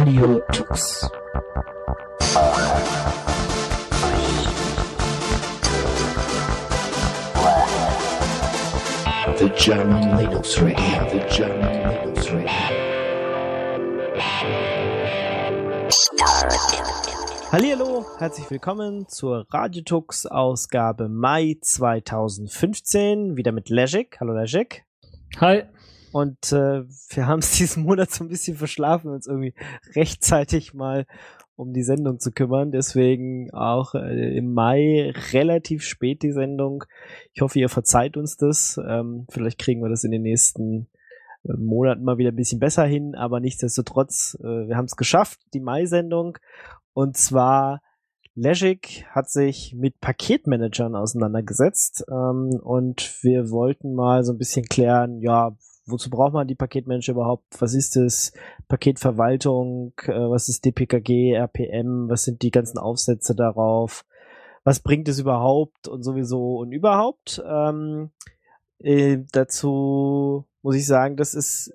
Radio Tux. The German Linux Radio, the German Linux Radio. Hallihallo, herzlich willkommen zur Radiotux Ausgabe Mai 2015, wieder mit Lejek. Hallo Lejek. Hi. Und äh, wir haben es diesen Monat so ein bisschen verschlafen, uns irgendwie rechtzeitig mal um die Sendung zu kümmern. Deswegen auch äh, im Mai relativ spät die Sendung. Ich hoffe, ihr verzeiht uns das. Ähm, vielleicht kriegen wir das in den nächsten äh, Monaten mal wieder ein bisschen besser hin, aber nichtsdestotrotz, äh, wir haben es geschafft, die Mai-Sendung. Und zwar Legic hat sich mit Paketmanagern auseinandergesetzt ähm, und wir wollten mal so ein bisschen klären, ja, wozu braucht man die Paketmanager überhaupt? Was ist es? Paketverwaltung, äh, was ist DPKG, RPM, was sind die ganzen Aufsätze darauf? Was bringt es überhaupt und sowieso und überhaupt? Ähm, äh, dazu muss ich sagen, das ist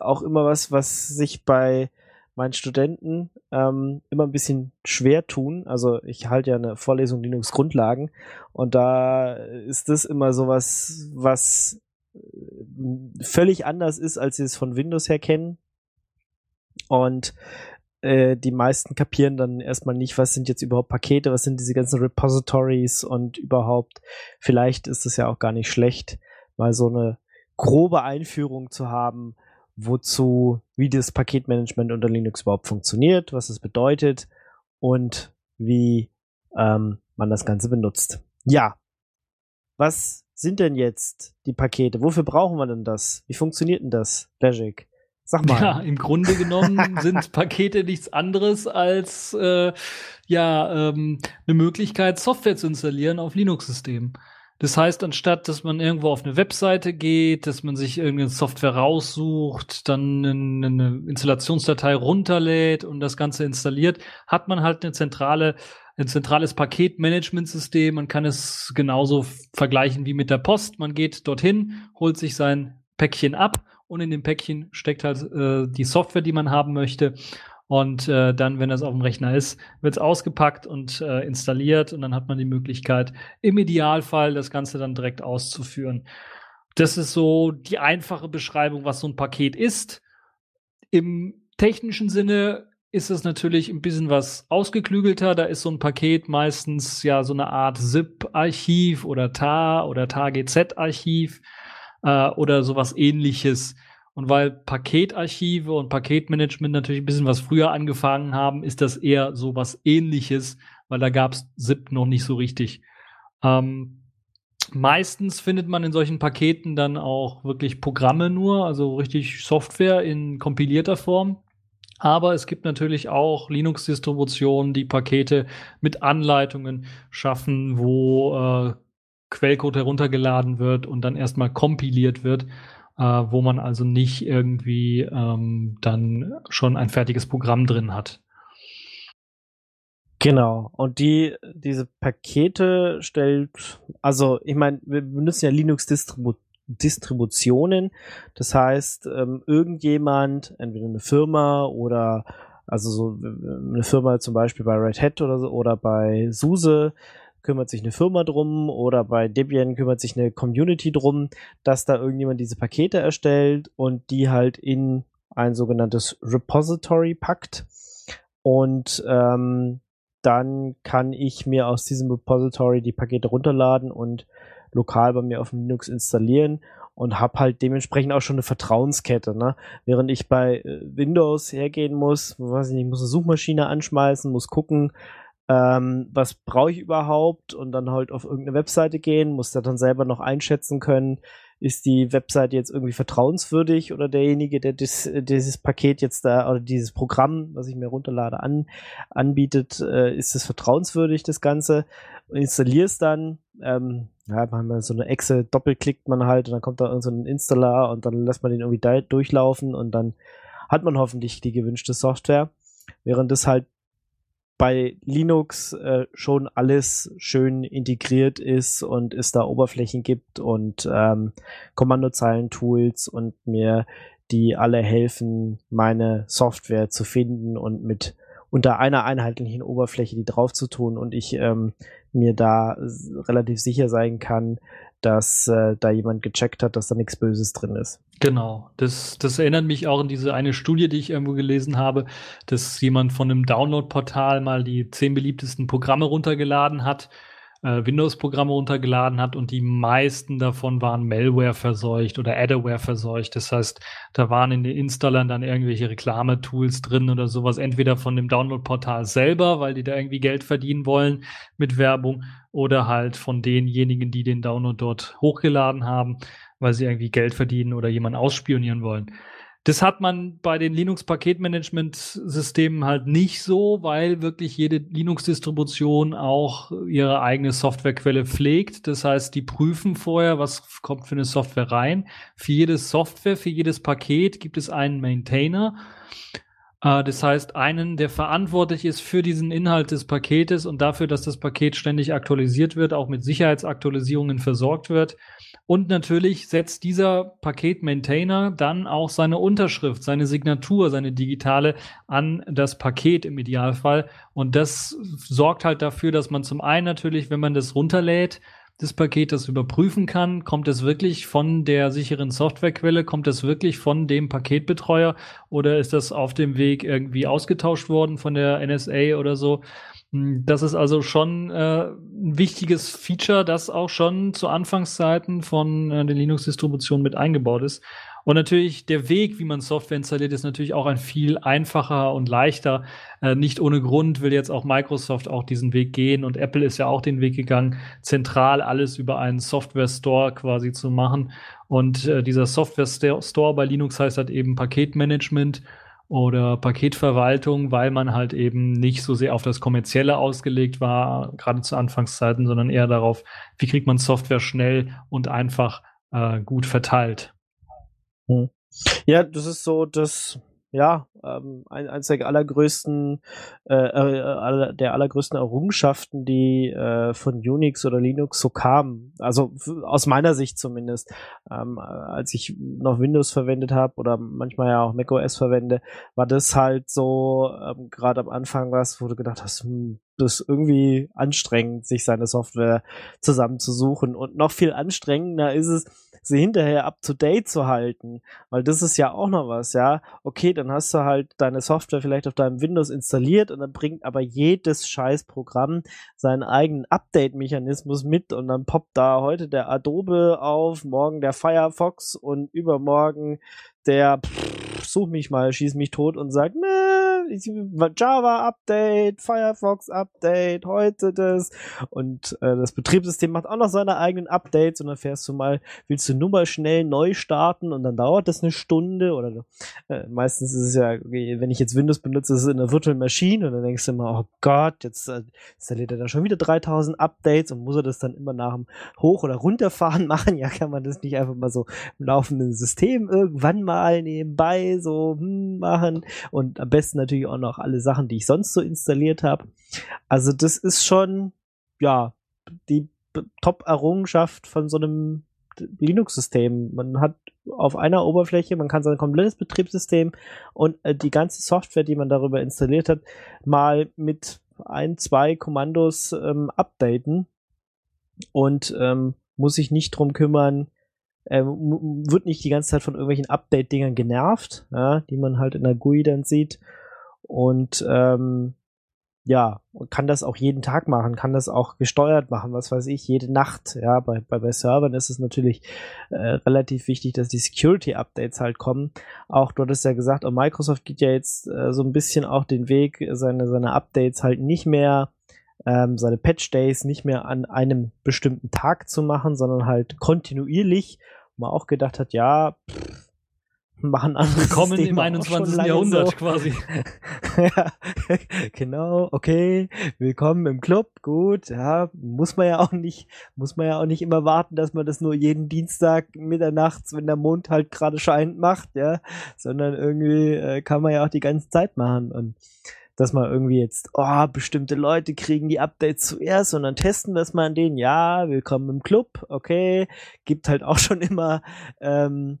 auch immer was, was sich bei meinen Studenten ähm, immer ein bisschen schwer tun. Also ich halte ja eine Vorlesung Linux Grundlagen und da ist das immer sowas, was völlig anders ist, als sie es von Windows her kennen. Und äh, die meisten kapieren dann erstmal nicht, was sind jetzt überhaupt Pakete, was sind diese ganzen Repositories und überhaupt, vielleicht ist es ja auch gar nicht schlecht, mal so eine grobe Einführung zu haben, wozu, wie das Paketmanagement unter Linux überhaupt funktioniert, was es bedeutet und wie ähm, man das Ganze benutzt. Ja, was sind denn jetzt die Pakete? Wofür brauchen wir denn das? Wie funktioniert denn das, Logic? Sag mal. Ja, im Grunde genommen sind Pakete nichts anderes als äh, ja ähm, eine Möglichkeit, Software zu installieren auf Linux-Systemen. Das heißt, anstatt dass man irgendwo auf eine Webseite geht, dass man sich irgendeine Software raussucht, dann eine, Installationsdatei runterlädt und das Ganze installiert, hat man halt eine zentrale ein zentrales Paketmanagementsystem. Man kann es genauso vergleichen wie mit der Post. Man geht dorthin, holt sich sein Päckchen ab und in dem Päckchen steckt halt äh, die Software, die man haben möchte. Und äh, dann, wenn das auf dem Rechner ist, wird es ausgepackt und äh, installiert und dann hat man die Möglichkeit, im Idealfall das Ganze dann direkt auszuführen. Das ist so die einfache Beschreibung, was so ein Paket ist. Im technischen Sinne ist es natürlich ein bisschen was ausgeklügelter. Da ist so ein Paket meistens ja so eine Art ZIP-Archiv oder TAR oder TAR-GZ-Archiv äh, oder sowas ähnliches. Und weil Paketarchive und Paketmanagement natürlich ein bisschen was früher angefangen haben, ist das eher so was ähnliches, weil da gab es ZIP noch nicht so richtig. Ähm, meistens findet man in solchen Paketen dann auch wirklich Programme nur, also richtig Software in kompilierter Form. Aber es gibt natürlich auch Linux-Distributionen, die Pakete mit Anleitungen schaffen, wo äh, Quellcode heruntergeladen wird und dann erstmal kompiliert wird, äh, wo man also nicht irgendwie ähm, dann schon ein fertiges Programm drin hat. Genau. Und die, diese Pakete stellt, also ich meine, wir benutzen ja Linux-Distributionen Distributionen. Das heißt, ähm, irgendjemand, entweder eine Firma oder also so eine Firma zum Beispiel bei Red Hat oder so oder bei SUSE kümmert sich eine Firma drum oder bei Debian kümmert sich eine Community drum, dass da irgendjemand diese Pakete erstellt und die halt in ein sogenanntes Repository packt. Und ähm, dann kann ich mir aus diesem Repository die Pakete runterladen und lokal bei mir auf dem Linux installieren und habe halt dementsprechend auch schon eine Vertrauenskette, ne? Während ich bei äh, Windows hergehen muss, weiß ich nicht, muss eine Suchmaschine anschmeißen, muss gucken, ähm, was brauche ich überhaupt und dann halt auf irgendeine Webseite gehen, muss da dann selber noch einschätzen können, ist die Webseite jetzt irgendwie vertrauenswürdig oder derjenige, der dis, dieses Paket jetzt da oder dieses Programm, was ich mir runterlade, an, anbietet, äh, ist es vertrauenswürdig, das Ganze? Installiere es dann, ähm, ja, manchmal so eine Exe doppelklickt man halt und dann kommt da so ein Installer und dann lässt man den irgendwie durchlaufen und dann hat man hoffentlich die gewünschte Software. Während das halt bei Linux äh, schon alles schön integriert ist und es da Oberflächen gibt und ähm, Kommandozeilen-Tools und mir die alle helfen, meine Software zu finden und mit unter einer einheitlichen Oberfläche die drauf zu tun und ich ähm, mir da relativ sicher sein kann, dass äh, da jemand gecheckt hat, dass da nichts Böses drin ist. Genau, das, das erinnert mich auch an diese eine Studie, die ich irgendwo gelesen habe, dass jemand von einem Download-Portal mal die zehn beliebtesten Programme runtergeladen hat äh, Windows-Programme runtergeladen hat und die meisten davon waren Malware verseucht oder Adware verseucht. Das heißt, da waren in den Installern dann irgendwelche Reklametools drin oder sowas, entweder von dem Download-Portal selber, weil die da irgendwie Geld verdienen wollen mit Werbung, oder halt von denjenigen, die den Download dort hochgeladen haben, weil sie irgendwie Geld verdienen oder jemanden ausspionieren wollen. Das hat man bei den Linux-Paketmanagement-Systemen halt nicht so, weil wirklich jede Linux-Distribution auch ihre eigene Softwarequelle pflegt. Das heißt, die prüfen vorher, was kommt für eine Software rein. Für jede Software, für jedes Paket gibt es einen Maintainer. Äh, das heißt, einen, der verantwortlich ist für diesen Inhalt des Paketes und dafür, dass das Paket ständig aktualisiert wird, auch mit Sicherheitsaktualisierungen versorgt wird. Und natürlich setzt dieser Paket-Maintainer dann auch seine Unterschrift, seine Signatur, seine digitale an das Paket im Idealfall. Und das sorgt halt dafür, dass man zum einen natürlich, wenn man das runterlädt, das Paket das überprüfen kann, kommt es wirklich von der sicheren Softwarequelle, kommt es wirklich von dem Paketbetreuer oder ist das auf dem Weg irgendwie ausgetauscht worden von der NSA oder so? Hm, das ist also schon äh, ein wichtiges Feature, das auch schon zu Anfangszeiten von äh, den Linux-Distributionen mit eingebaut ist. Und natürlich der Weg, wie man Software installiert, ist natürlich auch ein viel einfacher und leichter. Äh, nicht ohne Grund will jetzt auch Microsoft auch diesen Weg gehen und Apple ist ja auch den Weg gegangen, zentral alles über einen Software Store quasi zu machen. Und äh, dieser Software Store bei Linux heißt halt eben Paketmanagement oder Paketverwaltung, weil man halt eben nicht so sehr auf das Kommerzielle ausgelegt war, gerade zu Anfangszeiten, sondern eher darauf, wie kriegt man Software schnell und einfach äh, gut verteilt. Hm. Ja, das ist so das ja, ähm, ein, eines der allergrößten, äh, äh, der allergrößten Errungenschaften, die äh, von Unix oder Linux so kamen. Also aus meiner Sicht zumindest. Ähm, als ich noch Windows verwendet habe oder manchmal ja auch macOS verwende, war das halt so ähm, gerade am Anfang was, wo du gedacht hast, hm, das ist irgendwie anstrengend, sich seine Software zusammenzusuchen. Und noch viel anstrengender ist es, sie hinterher up to date zu halten. Weil das ist ja auch noch was, ja. Okay, dann hast du halt deine Software vielleicht auf deinem Windows installiert und dann bringt aber jedes scheiß Programm seinen eigenen Update-Mechanismus mit und dann poppt da heute der Adobe auf, morgen der Firefox und übermorgen der pff, such mich mal, schieß mich tot und sagt, ne, Java Update, Firefox Update, heute das. Und äh, das Betriebssystem macht auch noch seine eigenen Updates. Und dann fährst du mal, willst du nur mal schnell neu starten und dann dauert das eine Stunde oder äh, meistens ist es ja, wenn ich jetzt Windows benutze, ist es in einer Virtual Machine. Und dann denkst du immer, oh Gott, jetzt äh, installiert er da schon wieder 3000 Updates. Und muss er das dann immer nach dem Hoch- oder Runterfahren machen? Ja, kann man das nicht einfach mal so im laufenden System irgendwann mal nebenbei so hm, machen? Und am besten natürlich auch noch alle Sachen, die ich sonst so installiert habe. Also das ist schon, ja, die Top-Errungenschaft von so einem Linux-System. Man hat auf einer Oberfläche, man kann sein komplettes Betriebssystem und äh, die ganze Software, die man darüber installiert hat, mal mit ein, zwei Kommandos ähm, updaten und ähm, muss sich nicht drum kümmern, ähm, wird nicht die ganze Zeit von irgendwelchen Update-Dingern genervt, ja, die man halt in der GUI dann sieht. Und ähm, ja, kann das auch jeden Tag machen, kann das auch gesteuert machen, was weiß ich, jede Nacht. Ja, bei, bei, bei Servern ist es natürlich äh, relativ wichtig, dass die Security-Updates halt kommen. Auch du hattest ja gesagt, und Microsoft geht ja jetzt äh, so ein bisschen auch den Weg, seine, seine Updates halt nicht mehr ähm, seine Patch Days nicht mehr an einem bestimmten Tag zu machen, sondern halt kontinuierlich man auch gedacht hat, ja, pff, machen andere Willkommen Systeme im 21. Jahrhundert so. quasi. ja, genau, okay, willkommen im Club, gut, ja, muss man ja auch nicht, muss man ja auch nicht immer warten, dass man das nur jeden Dienstag mitternachts, wenn der Mond halt gerade scheint, macht, ja, sondern irgendwie äh, kann man ja auch die ganze Zeit machen und dass man irgendwie jetzt, oh, bestimmte Leute kriegen die Updates zuerst und dann testen wir es mal an denen. Ja, willkommen im Club, okay. Gibt halt auch schon immer ähm,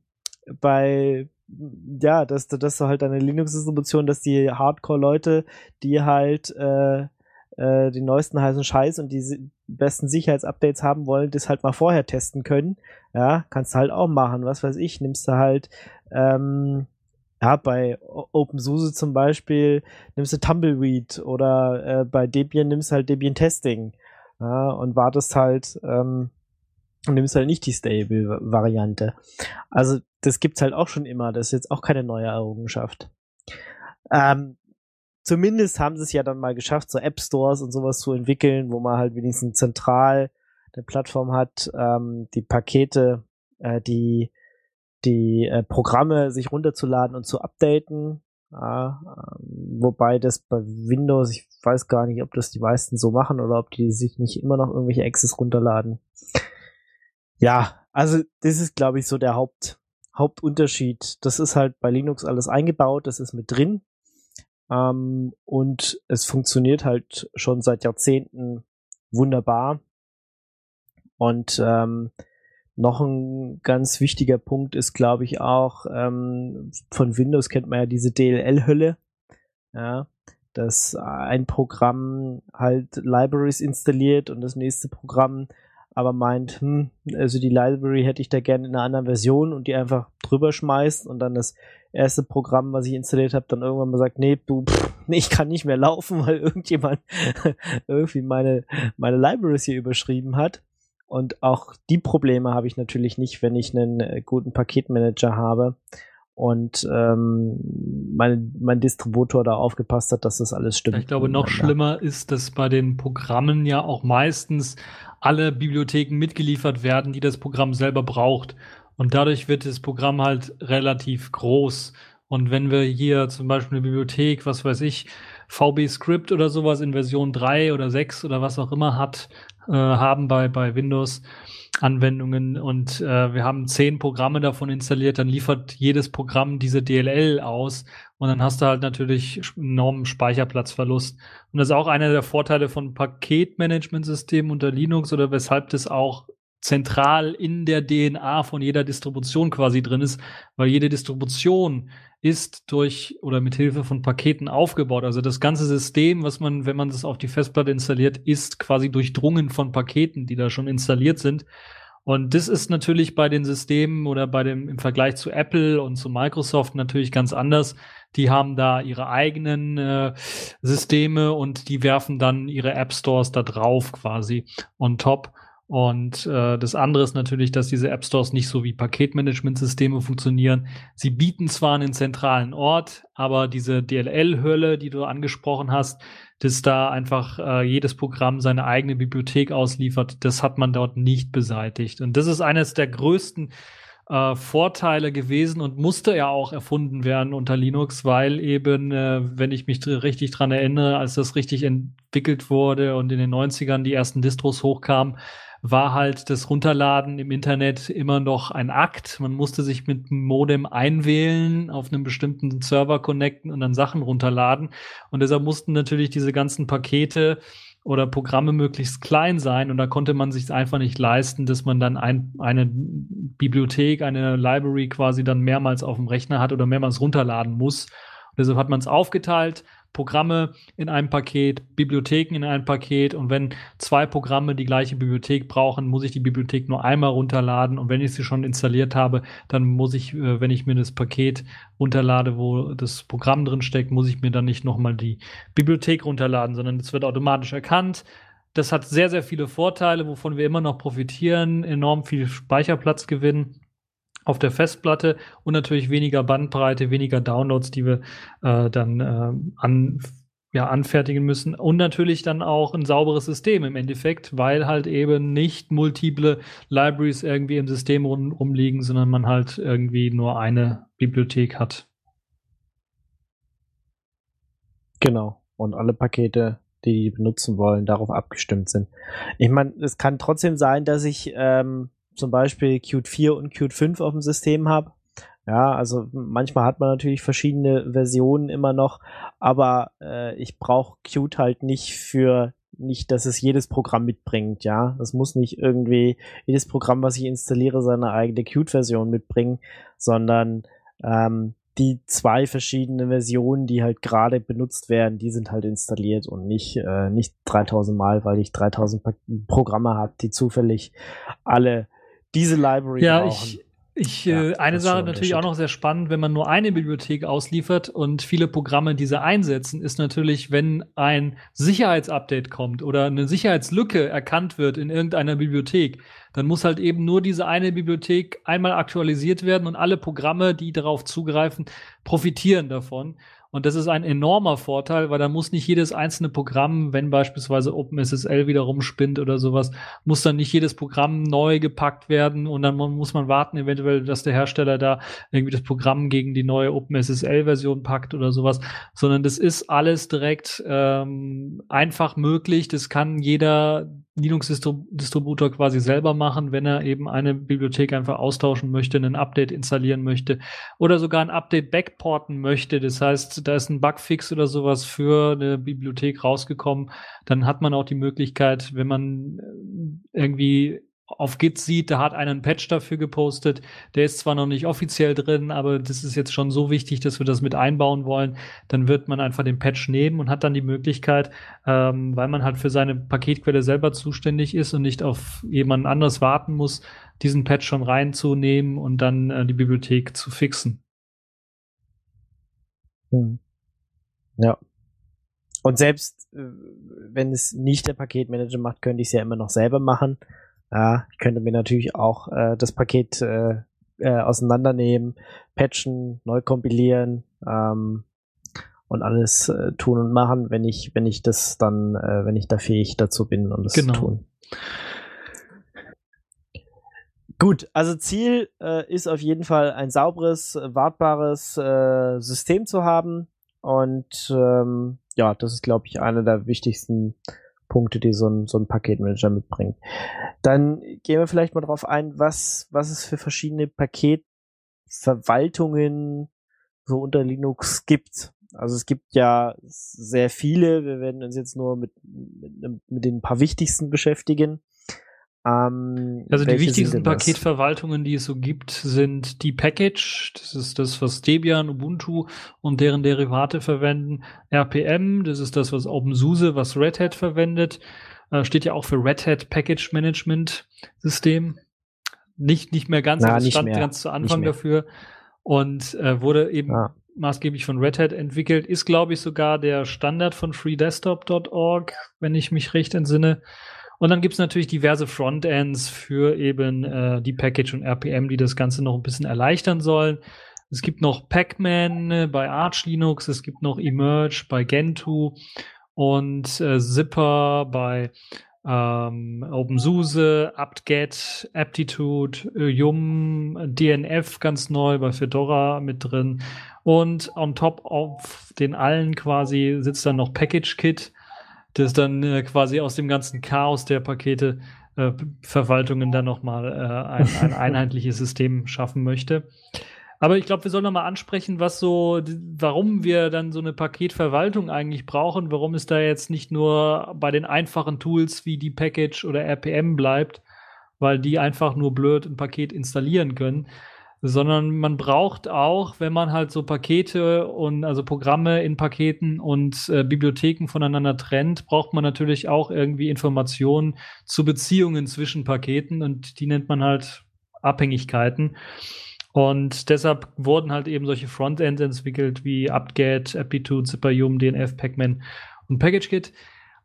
bei ja, dass, dass du halt eine Linux-Distribution, dass die Hardcore-Leute, die halt äh, äh, die neuesten heißen Scheiß und die besten Sicherheitsupdates haben wollen, das halt mal vorher testen können. Ja, kannst du halt auch machen. Was weiß ich, nimmst du halt ähm, ja, bei OpenSUSE zum Beispiel nimmst du Tumbleweed oder äh, bei Debian nimmst du halt Debian Testing ja, und wartest halt ähm, und nimmst halt nicht die Stable-Variante. Also das gibt's halt auch schon immer. Das ist jetzt auch keine neue Errungenschaft. Ähm, zumindest haben sie es ja dann mal geschafft, so App Stores und sowas zu entwickeln, wo man halt wenigstens zentral eine Plattform hat, ähm, die Pakete, äh, die die äh, Programme sich runterzuladen und zu updaten. Ja, ähm, wobei das bei Windows, ich weiß gar nicht, ob das die meisten so machen oder ob die sich nicht immer noch irgendwelche Access runterladen. Ja, also das ist, glaube ich, so der Haupt, Hauptunterschied. Das ist halt bei Linux alles eingebaut, das ist mit drin. Ähm, und es funktioniert halt schon seit Jahrzehnten wunderbar. Und ähm, noch ein ganz wichtiger Punkt ist, glaube ich, auch, ähm, von Windows kennt man ja diese DLL-Hölle. Ja, dass ein Programm halt Libraries installiert und das nächste Programm aber meint, hm, also die Library hätte ich da gerne in einer anderen Version und die einfach drüber schmeißt und dann das erste Programm, was ich installiert habe, dann irgendwann mal sagt, nee, du, pff, ich kann nicht mehr laufen, weil irgendjemand irgendwie meine, meine Libraries hier überschrieben hat. Und auch die Probleme habe ich natürlich nicht, wenn ich einen äh, guten Paketmanager habe und ähm, mein, mein Distributor da aufgepasst hat, dass das alles stimmt. Ich glaube, noch schlimmer ist, dass bei den Programmen ja auch meistens alle Bibliotheken mitgeliefert werden, die das Programm selber braucht. Und dadurch wird das Programm halt relativ groß. Und wenn wir hier zum Beispiel eine Bibliothek, was weiß ich, VB Script oder sowas in Version 3 oder 6 oder was auch immer hat, äh, haben bei, bei Windows Anwendungen und äh, wir haben zehn Programme davon installiert, dann liefert jedes Programm diese DLL aus. Und dann hast du halt natürlich enormen Speicherplatzverlust. Und das ist auch einer der Vorteile von Paketmanagementsystemen unter Linux oder weshalb das auch zentral in der DNA von jeder Distribution quasi drin ist, weil jede Distribution ist durch oder mit Hilfe von Paketen aufgebaut. Also das ganze System, was man, wenn man das auf die Festplatte installiert, ist quasi durchdrungen von Paketen, die da schon installiert sind. Und das ist natürlich bei den Systemen oder bei dem im Vergleich zu Apple und zu Microsoft natürlich ganz anders. Die haben da ihre eigenen äh, Systeme und die werfen dann ihre App Stores da drauf quasi on top. Und äh, das andere ist natürlich, dass diese App Stores nicht so wie Paketmanagementsysteme funktionieren. Sie bieten zwar einen zentralen Ort, aber diese DLL-Hölle, die du angesprochen hast, dass da einfach äh, jedes Programm seine eigene Bibliothek ausliefert, das hat man dort nicht beseitigt. Und das ist eines der größten äh, Vorteile gewesen und musste ja auch erfunden werden unter Linux, weil eben, äh, wenn ich mich richtig dran erinnere, als das richtig entwickelt wurde und in den 90ern die ersten Distros hochkamen, war halt das Runterladen im Internet immer noch ein Akt. Man musste sich mit dem Modem einwählen, auf einem bestimmten Server connecten und dann Sachen runterladen. Und deshalb mussten natürlich diese ganzen Pakete oder Programme möglichst klein sein und da konnte man sich einfach nicht leisten, dass man dann ein, eine Bibliothek, eine Library quasi dann mehrmals auf dem Rechner hat oder mehrmals runterladen muss. Und deshalb hat man es aufgeteilt, Programme in einem Paket, Bibliotheken in einem Paket. Und wenn zwei Programme die gleiche Bibliothek brauchen, muss ich die Bibliothek nur einmal runterladen. Und wenn ich sie schon installiert habe, dann muss ich, äh, wenn ich mir das Paket runterlade, wo das Programm drin steckt, muss ich mir dann nicht nochmal die Bibliothek runterladen, sondern es wird automatisch erkannt. Das hat sehr, sehr viele Vorteile, wovon wir immer noch profitieren, enorm viel Speicherplatz gewinnen auf der Festplatte und natürlich weniger Bandbreite, weniger Downloads, die wir äh, dann äh, an, ja, anfertigen müssen. Und natürlich dann auch ein sauberes System im Endeffekt, weil halt eben nicht multiple Libraries irgendwie im System rum, rumliegen, sondern man halt irgendwie nur eine Bibliothek hat. Genau. Und alle Pakete, die die benutzen wollen, darauf abgestimmt sind. Ich meine, es kann trotzdem sein, dass ich ähm, zum Beispiel Qt 4 und Qt 5 auf dem System habe. Ja, also manchmal hat man natürlich verschiedene Versionen immer noch, aber äh, ich brauche Qt halt nicht für nicht, dass es jedes Programm mitbringt, ja. Das muss nicht irgendwie jedes Programm, was ich installiere, seine eigene Qt-Version mitbringen, sondern Ähm, die zwei verschiedenen Versionen, die halt gerade benutzt werden, die sind halt installiert und nicht, äh, nicht 3000 Mal, weil ich 3000 Programme habe, die zufällig alle diese Library ja, brauchen. Ich, ich, ja, äh, eine Sache natürlich auch noch sehr spannend, wenn man nur eine Bibliothek ausliefert und viele Programme diese einsetzen, ist natürlich, wenn ein Sicherheitsupdate kommt oder eine Sicherheitslücke erkannt wird in irgendeiner Bibliothek, dann muss halt eben nur diese eine Bibliothek einmal aktualisiert werden und alle Programme, die darauf zugreifen, profitieren davon. Und das ist ein enormer Vorteil, weil da muss nicht jedes einzelne Programm, wenn beispielsweise OpenSSL wieder rumspinnt oder sowas, muss dann nicht jedes Programm neu gepackt werden und dann muss man warten, eventuell, dass der Hersteller da irgendwie das Programm gegen die neue OpenSSL-Version packt oder sowas, sondern das ist alles direkt ähm, einfach möglich. Das kann jeder Linux-Distributor quasi selber machen, wenn er eben eine Bibliothek einfach austauschen möchte, ein Update installieren möchte oder sogar ein Update backporten möchte. Das heißt, da ist ein Bugfix oder sowas für eine Bibliothek rausgekommen. Dann hat man auch die Möglichkeit, wenn man äh, irgendwie auf Git sieht, da hat einer einen Patch dafür gepostet. Der ist zwar noch nicht offiziell drin, aber das ist jetzt schon so wichtig, dass wir das mit einbauen wollen. Dann wird man einfach den Patch nehmen und hat dann die Möglichkeit, ähm, weil man halt für seine Paketquelle selber zuständig ist und nicht auf jemanden anderes warten muss, diesen Patch schon reinzunehmen und dann äh, die Bibliothek zu fixen. Hm. Ja. Und selbst äh, wenn es nicht der Paketmanager macht, könnte ich es ja immer noch selber machen. Ja, ich könnte mir natürlich auch äh, das Paket äh, äh, auseinandernehmen, patchen, neu kompilieren ähm, und alles äh, tun und machen, wenn ich, wenn ich das dann, äh, wenn ich da fähig dazu bin, um das genau. zu tun. Gut, also Ziel äh, ist auf jeden Fall ein sauberes, wartbares äh, System zu haben. Und ähm, ja, das ist, glaube ich, einer der wichtigsten Punkte, die so ein, so ein Paketmanager mitbringt. Dann gehen wir vielleicht mal drauf ein, was, was es für verschiedene Paketverwaltungen so unter Linux gibt. Also es gibt ja sehr viele. Wir werden uns jetzt nur mit, mit, mit den paar wichtigsten beschäftigen. Ähm, also die wichtigsten Paketverwaltungen, die es so gibt, sind die Package, das ist das, was Debian, Ubuntu und deren Derivate verwenden. RPM, das ist das, was OpenSUSE, was Red Hat verwendet. Äh, steht ja auch für Red Hat Package Management System. Nicht, nicht mehr ganz, Na, aber stand mehr. ganz zu Anfang dafür. Und äh, wurde eben ja. maßgeblich von Red Hat entwickelt. Ist, glaube ich, sogar der Standard von freedesktop.org, wenn ich mich recht entsinne. Und dann gibt's natürlich diverse Frontends für eben äh, die Package und RPM, die das Ganze noch ein bisschen erleichtern sollen. Es gibt noch Pacman äh, bei Arch Linux, es gibt noch Emerge bei Gentoo und äh, Zipper bei ähm, OpenSUSE, apt-get, Aptitude, äh, Yum, DNF ganz neu bei Fedora mit drin. Und on top auf den allen quasi sitzt dann noch PackageKit das dann äh, quasi aus dem ganzen Chaos der Pakete äh, Verwaltungen dann nochmal äh, ein, ein einheitliches System schaffen möchte. Aber ich glaube, wir sollen nochmal ansprechen, was so, warum wir dann so eine Paketverwaltung eigentlich brauchen, warum es da jetzt nicht nur bei den einfachen Tools wie die Package oder RPM bleibt, weil die einfach nur blöd ein Paket installieren können, sondern man braucht auch, wenn man halt so Pakete und also Programme in Paketen und äh, Bibliotheken voneinander trennt, braucht man natürlich auch irgendwie Informationen zu Beziehungen zwischen Paketen und die nennt man halt Abhängigkeiten. Und deshalb wurden halt eben solche Frontends entwickelt wie apt-get, Aptitude, ZipperYum, DNF, Pacman und PackageKit,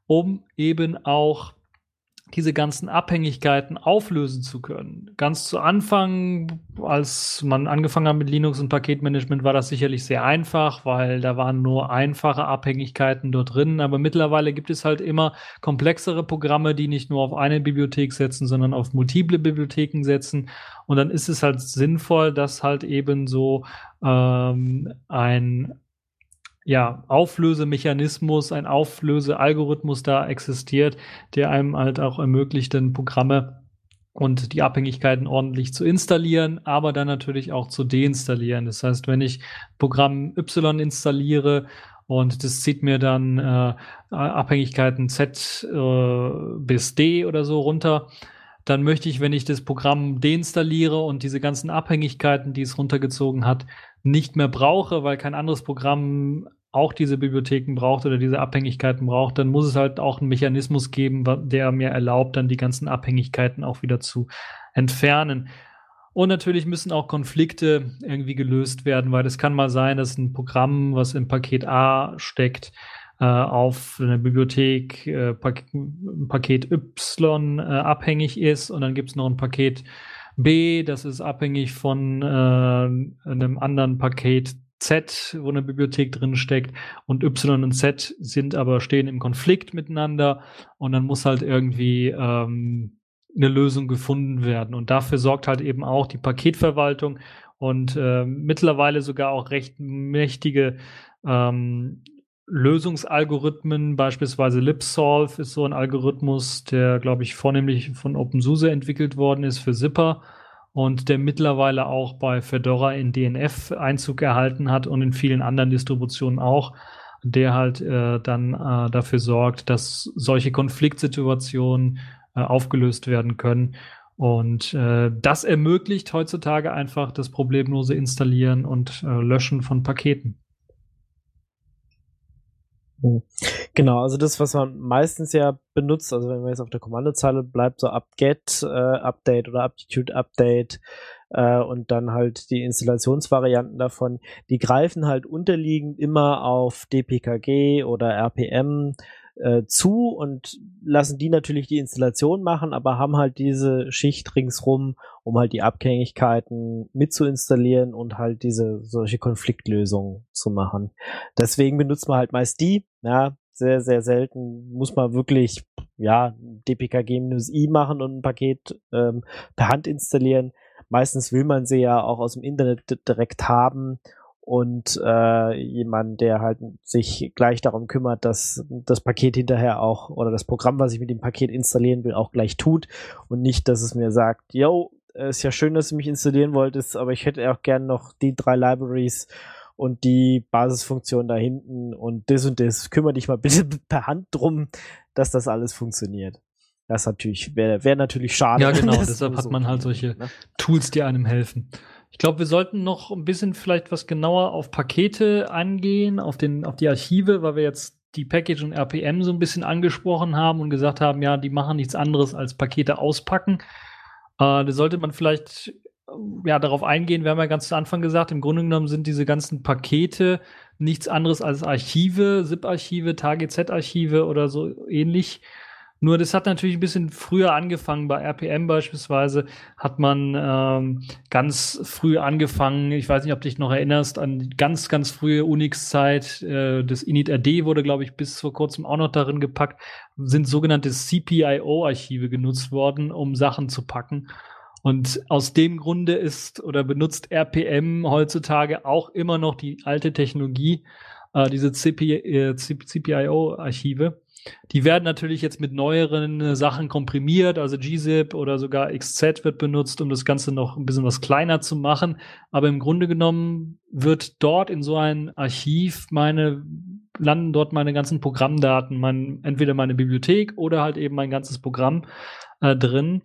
um eben auch diese ganzen Abhängigkeiten auflösen zu können. Ganz zu Anfang, als man angefangen hat mit Linux und Paketmanagement, war das sicherlich sehr einfach, weil da waren nur einfache Abhängigkeiten dort drin. Aber mittlerweile gibt es halt immer komplexere Programme, die nicht nur auf eine Bibliothek setzen, sondern auf multiple Bibliotheken setzen. Und dann ist es halt sinnvoll, dass halt eben so ähm, ein ja, Auflösemechanismus, ein Auflösealgorithmus da existiert, der einem halt auch ermöglicht, dann Programme und die Abhängigkeiten ordentlich zu installieren, aber dann natürlich auch zu deinstallieren. Das heißt, wenn ich Programm Y installiere und das zieht mir dann äh, Abhängigkeiten Z äh, bis D oder so runter, dann möchte ich, wenn ich das Programm deinstalliere und diese ganzen Abhängigkeiten, die es runtergezogen hat, nicht mehr brauche, weil kein anderes Programm auch diese Bibliotheken braucht oder diese Abhängigkeiten braucht, dann muss es halt auch einen Mechanismus geben, der mir erlaubt, dann die ganzen Abhängigkeiten auch wieder zu entfernen. Und natürlich müssen auch Konflikte irgendwie gelöst werden, weil es kann mal sein, dass ein Programm, was im Paket A steckt, äh, auf eine Bibliothek äh, Pak Paket Y äh, abhängig ist und dann gibt es noch ein Paket B, das ist abhängig von äh, einem anderen Paket Z, wo eine Bibliothek drin steckt. Und Y und Z sind aber stehen im Konflikt miteinander. Und dann muss halt irgendwie ähm, eine Lösung gefunden werden. Und dafür sorgt halt eben auch die Paketverwaltung und äh, mittlerweile sogar auch recht mächtige ähm, Lösungsalgorithmen, beispielsweise LibSolve ist so ein Algorithmus, der, glaube ich, vornehmlich von OpenSUSE entwickelt worden ist für Zipper und der mittlerweile auch bei Fedora in DNF Einzug erhalten hat und in vielen anderen Distributionen auch, der halt äh, dann äh, dafür sorgt, dass solche Konfliktsituationen äh, aufgelöst werden können. Und äh, das ermöglicht heutzutage einfach das problemlose Installieren und äh, Löschen von Paketen. Hm. Genau, also das, was man meistens ja benutzt, also wenn man jetzt auf der Kommandozeile bleibt, so apt-get, äh, update oder aptitude update äh, und dann halt die Installationsvarianten davon, die greifen halt unterliegend immer auf dpkg oder rpm äh, zu und lassen die natürlich die Installation machen, aber haben halt diese Schicht ringsrum, um halt die Abhängigkeiten mitzuinstallieren und halt diese solche Konfliktlösungen zu machen. Deswegen benutzt man halt meist die, ja, sehr, sehr selten muss man wirklich, ja, dpkg-i machen und ein Paket ähm, per Hand installieren. Meistens will man sie ja auch aus dem Internet direkt haben und äh, jemand, der halt sich gleich darum kümmert, dass das Paket hinterher auch oder das Programm, was ich mit dem Paket installieren will, auch gleich tut und nicht, dass es mir sagt, yo, ist ja schön, dass du mich installieren wolltest, aber ich hätte auch gern noch die drei Libraries und die Basisfunktion da hinten und das und das. Kümmere dich mal bitte per Hand drum, dass das alles funktioniert. Das natürlich wäre wär natürlich schade. Ja, genau. Deshalb hat man halt solche ne? Tools, die einem helfen. Ich glaube, wir sollten noch ein bisschen vielleicht was genauer auf Pakete eingehen, auf, den, auf die Archive, weil wir jetzt die Package und RPM so ein bisschen angesprochen haben und gesagt haben, ja, die machen nichts anderes als Pakete auspacken. Äh, da sollte man vielleicht äh, ja darauf eingehen. Wir haben ja ganz zu Anfang gesagt, im Grunde genommen sind diese ganzen Pakete nichts anderes als Archive, ZIP-Archive, TGZ-Archive oder so ähnlich. Nur das hat natürlich ein bisschen früher angefangen. Bei RPM beispielsweise hat man ähm, ganz früh angefangen. Ich weiß nicht, ob du dich noch erinnerst an die ganz, ganz frühe Unix-Zeit. Äh, das init-rd wurde, glaube ich, bis vor kurzem auch noch darin gepackt. Sind sogenannte CPIO-Archive genutzt worden, um Sachen zu packen. Und aus dem Grunde ist oder benutzt RPM heutzutage auch immer noch die alte Technologie, äh, diese CP, äh, CPIO-Archive. Die werden natürlich jetzt mit neueren äh, Sachen komprimiert, also gzip oder sogar XZ wird benutzt, um das Ganze noch ein bisschen was kleiner zu machen. Aber im Grunde genommen wird dort in so ein Archiv meine, landen dort meine ganzen Programmdaten, mein, entweder meine Bibliothek oder halt eben mein ganzes Programm äh, drin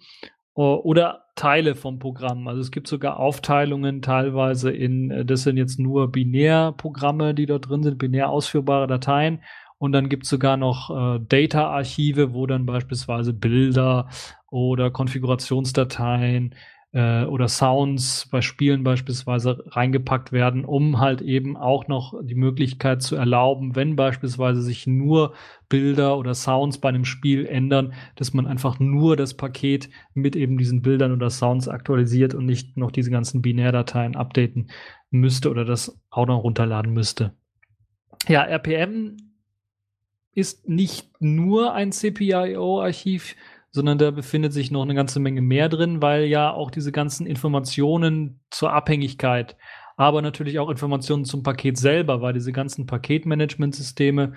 oder Teile vom Programm. Also es gibt sogar Aufteilungen teilweise in, äh, das sind jetzt nur Binärprogramme, die dort drin sind, binär ausführbare Dateien und dann gibt es sogar noch äh, Data-Archive, wo dann beispielsweise Bilder oder Konfigurationsdateien äh, oder Sounds bei Spielen beispielsweise reingepackt werden, um halt eben auch noch die Möglichkeit zu erlauben, wenn beispielsweise sich nur Bilder oder Sounds bei einem Spiel ändern, dass man einfach nur das Paket mit eben diesen Bildern oder Sounds aktualisiert und nicht noch diese ganzen Binärdateien updaten müsste oder das auch noch runterladen müsste. Ja, RPM ist nicht nur ein CPIO-Archiv, sondern da befindet sich noch eine ganze Menge mehr drin, weil ja auch diese ganzen Informationen zur Abhängigkeit, aber natürlich auch Informationen zum Paket selber, weil diese ganzen Paketmanagementsysteme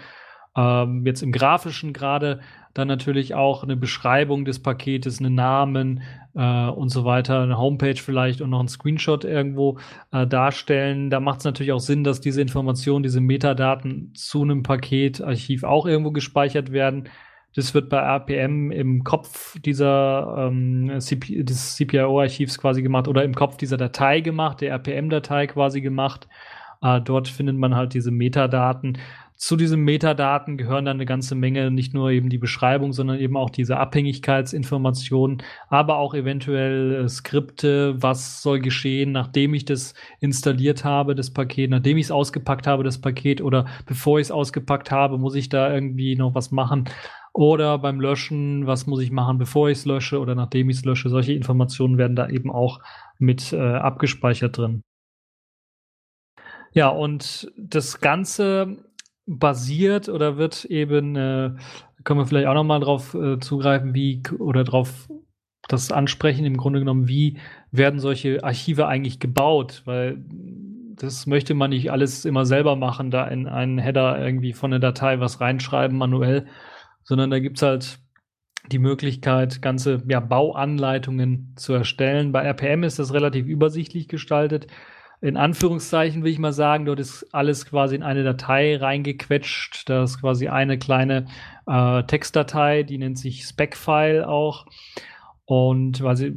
ähm, jetzt im grafischen gerade dann natürlich auch eine Beschreibung des Paketes, einen Namen äh, und so weiter, eine Homepage vielleicht und noch einen Screenshot irgendwo äh, darstellen. Da macht es natürlich auch Sinn, dass diese Informationen, diese Metadaten zu einem Paketarchiv auch irgendwo gespeichert werden. Das wird bei RPM im Kopf dieser ähm, CP des CPIO-Archivs quasi gemacht oder im Kopf dieser Datei gemacht, der RPM-Datei quasi gemacht. Äh, dort findet man halt diese Metadaten. Zu diesen Metadaten gehören dann eine ganze Menge, nicht nur eben die Beschreibung, sondern eben auch diese Abhängigkeitsinformationen, aber auch eventuell äh, Skripte, was soll geschehen, nachdem ich das installiert habe, das Paket, nachdem ich es ausgepackt habe, das Paket, oder bevor ich es ausgepackt habe, muss ich da irgendwie noch was machen. Oder beim Löschen, was muss ich machen, bevor ich es lösche oder nachdem ich es lösche. Solche Informationen werden da eben auch mit äh, abgespeichert drin. Ja, und das Ganze basiert oder wird eben, äh, können wir vielleicht auch nochmal drauf äh, zugreifen, wie oder drauf das ansprechen, im Grunde genommen, wie werden solche Archive eigentlich gebaut? Weil das möchte man nicht alles immer selber machen, da in einen Header irgendwie von der Datei was reinschreiben manuell, sondern da gibt's halt die Möglichkeit, ganze ja, Bauanleitungen zu erstellen. Bei RPM ist das relativ übersichtlich gestaltet in Anführungszeichen will ich mal sagen, dort ist alles quasi in eine Datei reingequetscht. Da ist quasi eine kleine äh, Textdatei, die nennt sich Spec-File auch. Und weil sie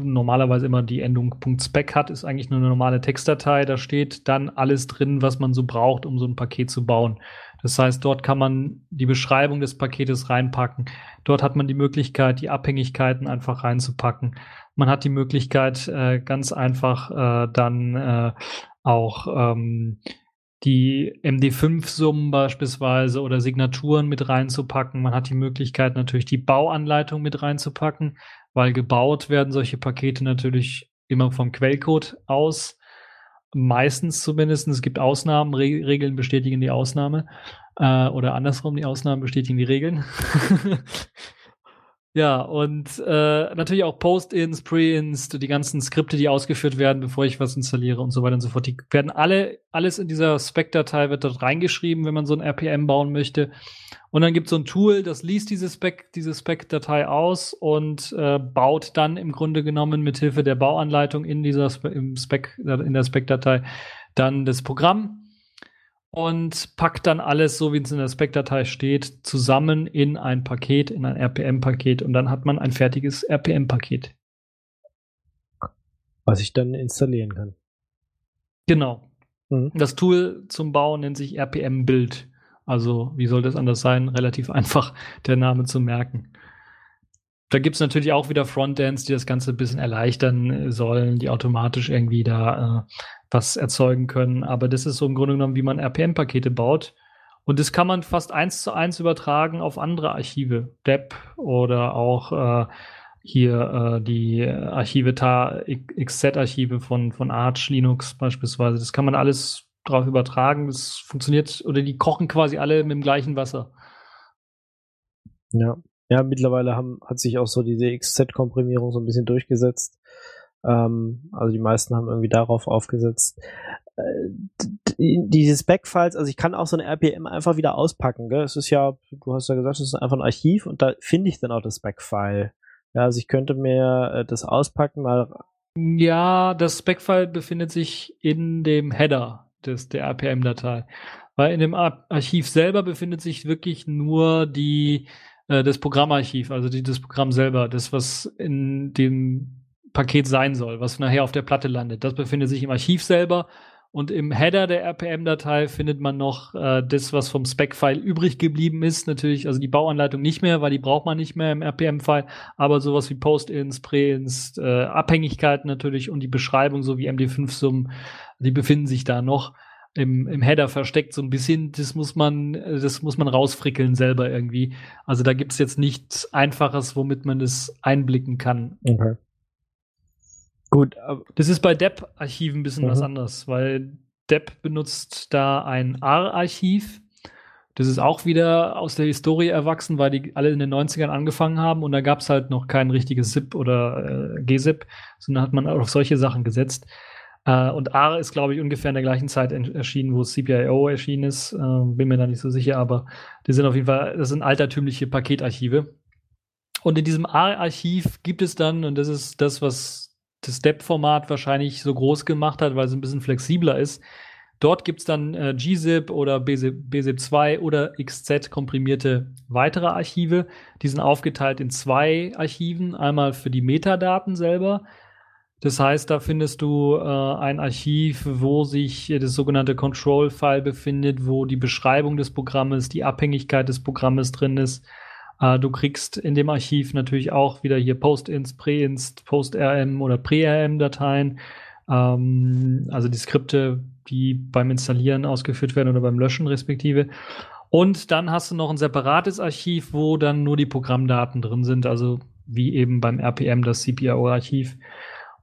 normalerweise immer die Endung .spec hat, ist eigentlich nur eine normale Textdatei. Da steht dann alles drin, was man so braucht, um so ein Paket zu bauen. Das heißt, dort kann man die Beschreibung des Paketes reinpacken. Dort hat man die Möglichkeit, die Abhängigkeiten einfach reinzupacken. Man hat die Möglichkeit, äh, ganz einfach äh, dann äh, auch ähm, die MD5-Summen beispielsweise oder Signaturen mit reinzupacken. Man hat die Möglichkeit, natürlich die Bauanleitung mit reinzupacken, weil gebaut werden solche Pakete natürlich immer vom Quellcode aus. Meistens zumindest. Es gibt Ausnahmen, Re Regeln bestätigen die Ausnahme. Äh, oder andersrum, die Ausnahmen bestätigen die Regeln. Ja, und äh, natürlich auch Post-ins, Pre-ins, die ganzen Skripte, die ausgeführt werden, bevor ich was installiere und so weiter und so fort. Die werden alle, alles in dieser Spec-Datei wird dort reingeschrieben, wenn man so ein RPM bauen möchte. Und dann gibt es so ein Tool, das liest diese Spec, diese Spec-Datei aus und äh, baut dann im Grunde genommen mit Hilfe der Bauanleitung in dieser Spec, in der Spec-Datei dann das Programm und packt dann alles, so wie es in der Spec-Datei steht, zusammen in ein Paket, in ein RPM-Paket und dann hat man ein fertiges RPM-Paket. Was ich dann installieren kann. Genau. Mhm. Das Tool zum Bauen nennt sich RPM-Build. Also, wie soll das anders sein? Relativ einfach, der Name zu merken. Da gibt es natürlich auch wieder Frontends, die das Ganze ein bisschen erleichtern sollen, die automatisch irgendwie da äh, was erzeugen können. Aber das ist so im Grunde genommen, wie man RPM-Pakete baut. Und das kann man fast eins zu eins übertragen auf andere Archive. DEP oder auch äh, hier äh, die Archive TAR, XZ-Archive von, von Arch Linux beispielsweise. Das kann man alles drauf übertragen. Das funktioniert, oder die kochen quasi alle mit dem gleichen Wasser. Ja. Ja, mittlerweile haben, hat sich auch so diese XZ-Komprimierung so ein bisschen durchgesetzt. Ähm, also die meisten haben irgendwie darauf aufgesetzt. Äh, diese Spec-Files, also ich kann auch so eine RPM einfach wieder auspacken. Gell? Es ist ja, du hast ja gesagt, es ist einfach ein Archiv und da finde ich dann auch das Spec-File. Ja, also ich könnte mir äh, das auspacken, mal. Ja, das Spec-File befindet sich in dem Header des, der RPM-Datei. Weil in dem Archiv selber befindet sich wirklich nur die, äh, das Programmarchiv, also die, das Programm selber, das, was in dem Paket sein soll, was nachher auf der Platte landet. Das befindet sich im Archiv selber und im Header der RPM-Datei findet man noch äh, das, was vom Spec-File übrig geblieben ist. Natürlich, also die Bauanleitung nicht mehr, weil die braucht man nicht mehr im RPM-File, aber sowas wie Post-ins, Pre-ins, äh, Abhängigkeiten natürlich und die Beschreibung sowie MD5-Summen, die befinden sich da noch im, im Header versteckt so ein bisschen. Das muss man, das muss man rausfrickeln selber irgendwie. Also da gibt's jetzt nichts Einfaches, womit man das einblicken kann. Okay. Gut, das ist bei DEP-Archiven ein bisschen mhm. was anderes, weil DEP benutzt da ein R-Archiv. Das ist auch wieder aus der Historie erwachsen, weil die alle in den 90ern angefangen haben und da gab es halt noch kein richtiges ZIP oder äh, GZIP, sondern hat man auf solche Sachen gesetzt. Äh, und R ist, glaube ich, ungefähr in der gleichen Zeit erschienen, wo CPIO erschienen ist. Äh, bin mir da nicht so sicher, aber die sind auf jeden Fall, das sind altertümliche Paketarchive. Und in diesem R-Archiv gibt es dann, und das ist das, was das Step-Format wahrscheinlich so groß gemacht hat, weil es ein bisschen flexibler ist. Dort gibt's dann äh, gzip oder bzip2 oder xz komprimierte weitere Archive. Die sind aufgeteilt in zwei Archiven. Einmal für die Metadaten selber. Das heißt, da findest du äh, ein Archiv, wo sich das sogenannte Control-File befindet, wo die Beschreibung des Programmes, die Abhängigkeit des Programmes drin ist du kriegst in dem Archiv natürlich auch wieder hier Post-Inst, Pre-Inst, Post-RM oder Pre-RM-Dateien. Ähm, also die Skripte, die beim Installieren ausgeführt werden oder beim Löschen respektive. Und dann hast du noch ein separates Archiv, wo dann nur die Programmdaten drin sind, also wie eben beim RPM das CPIO-Archiv.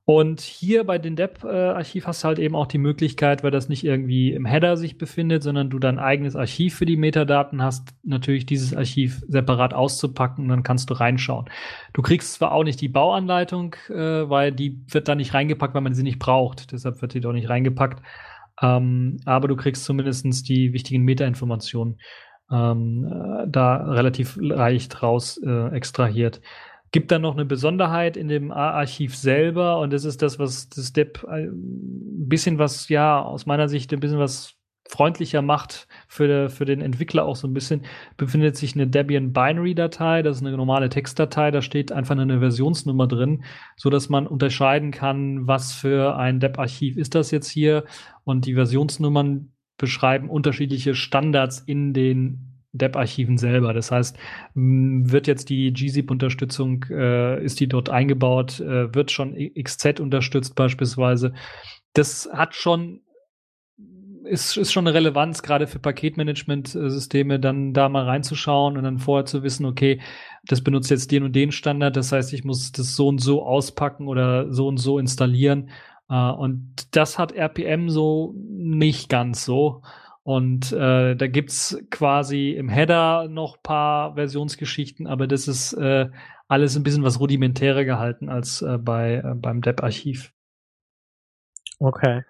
Und hier bei den Dep-Archiv hast du halt eben auch die Möglichkeit, weil das nicht irgendwie im Header sich befindet, sondern du dein eigenes Archiv für die Metadaten hast, natürlich dieses Archiv separat auszupacken und dann kannst du reinschauen. Du kriegst zwar auch nicht die Bauanleitung, äh, weil die wird da nicht reingepackt, weil man sie nicht braucht. Deshalb wird die doch nicht reingepackt. Ähm, aber du kriegst zumindest die wichtigen Metainformationen ähm, äh, da relativ leicht raus äh, extrahiert gibt dann noch eine Besonderheit in dem archiv selber und das ist das, was das Depp ein bisschen was, ja, aus meiner Sicht ein bisschen was freundlicher macht für, für den Entwickler auch so ein bisschen, befindet sich eine Debian Binary Datei, das ist eine normale Textdatei, da steht einfach eine Versionsnummer drin, so dass man unterscheiden kann, was für ein Deb-Archiv ist das jetzt hier und die Versionsnummern beschreiben unterschiedliche Standards in den Deb-Archiven selber. Das heißt, wird jetzt die gzip-Unterstützung, äh, ist die dort eingebaut, äh, wird schon XZ unterstützt beispielsweise. Das hat schon ist, ist schon eine Relevanz, gerade für Paketmanagement-Systeme, dann da mal reinzuschauen und dann vorher zu wissen, okay, das benutzt jetzt den und den Standard, das heißt, ich muss das so und so auspacken oder so und so installieren. Uh, und das hat RPM so nicht ganz so. Und äh, da gibt's quasi im Header noch paar Versionsgeschichten, aber das ist äh, alles ein bisschen was rudimentärer gehalten als äh, bei äh, beim Deb-Archiv. Okay.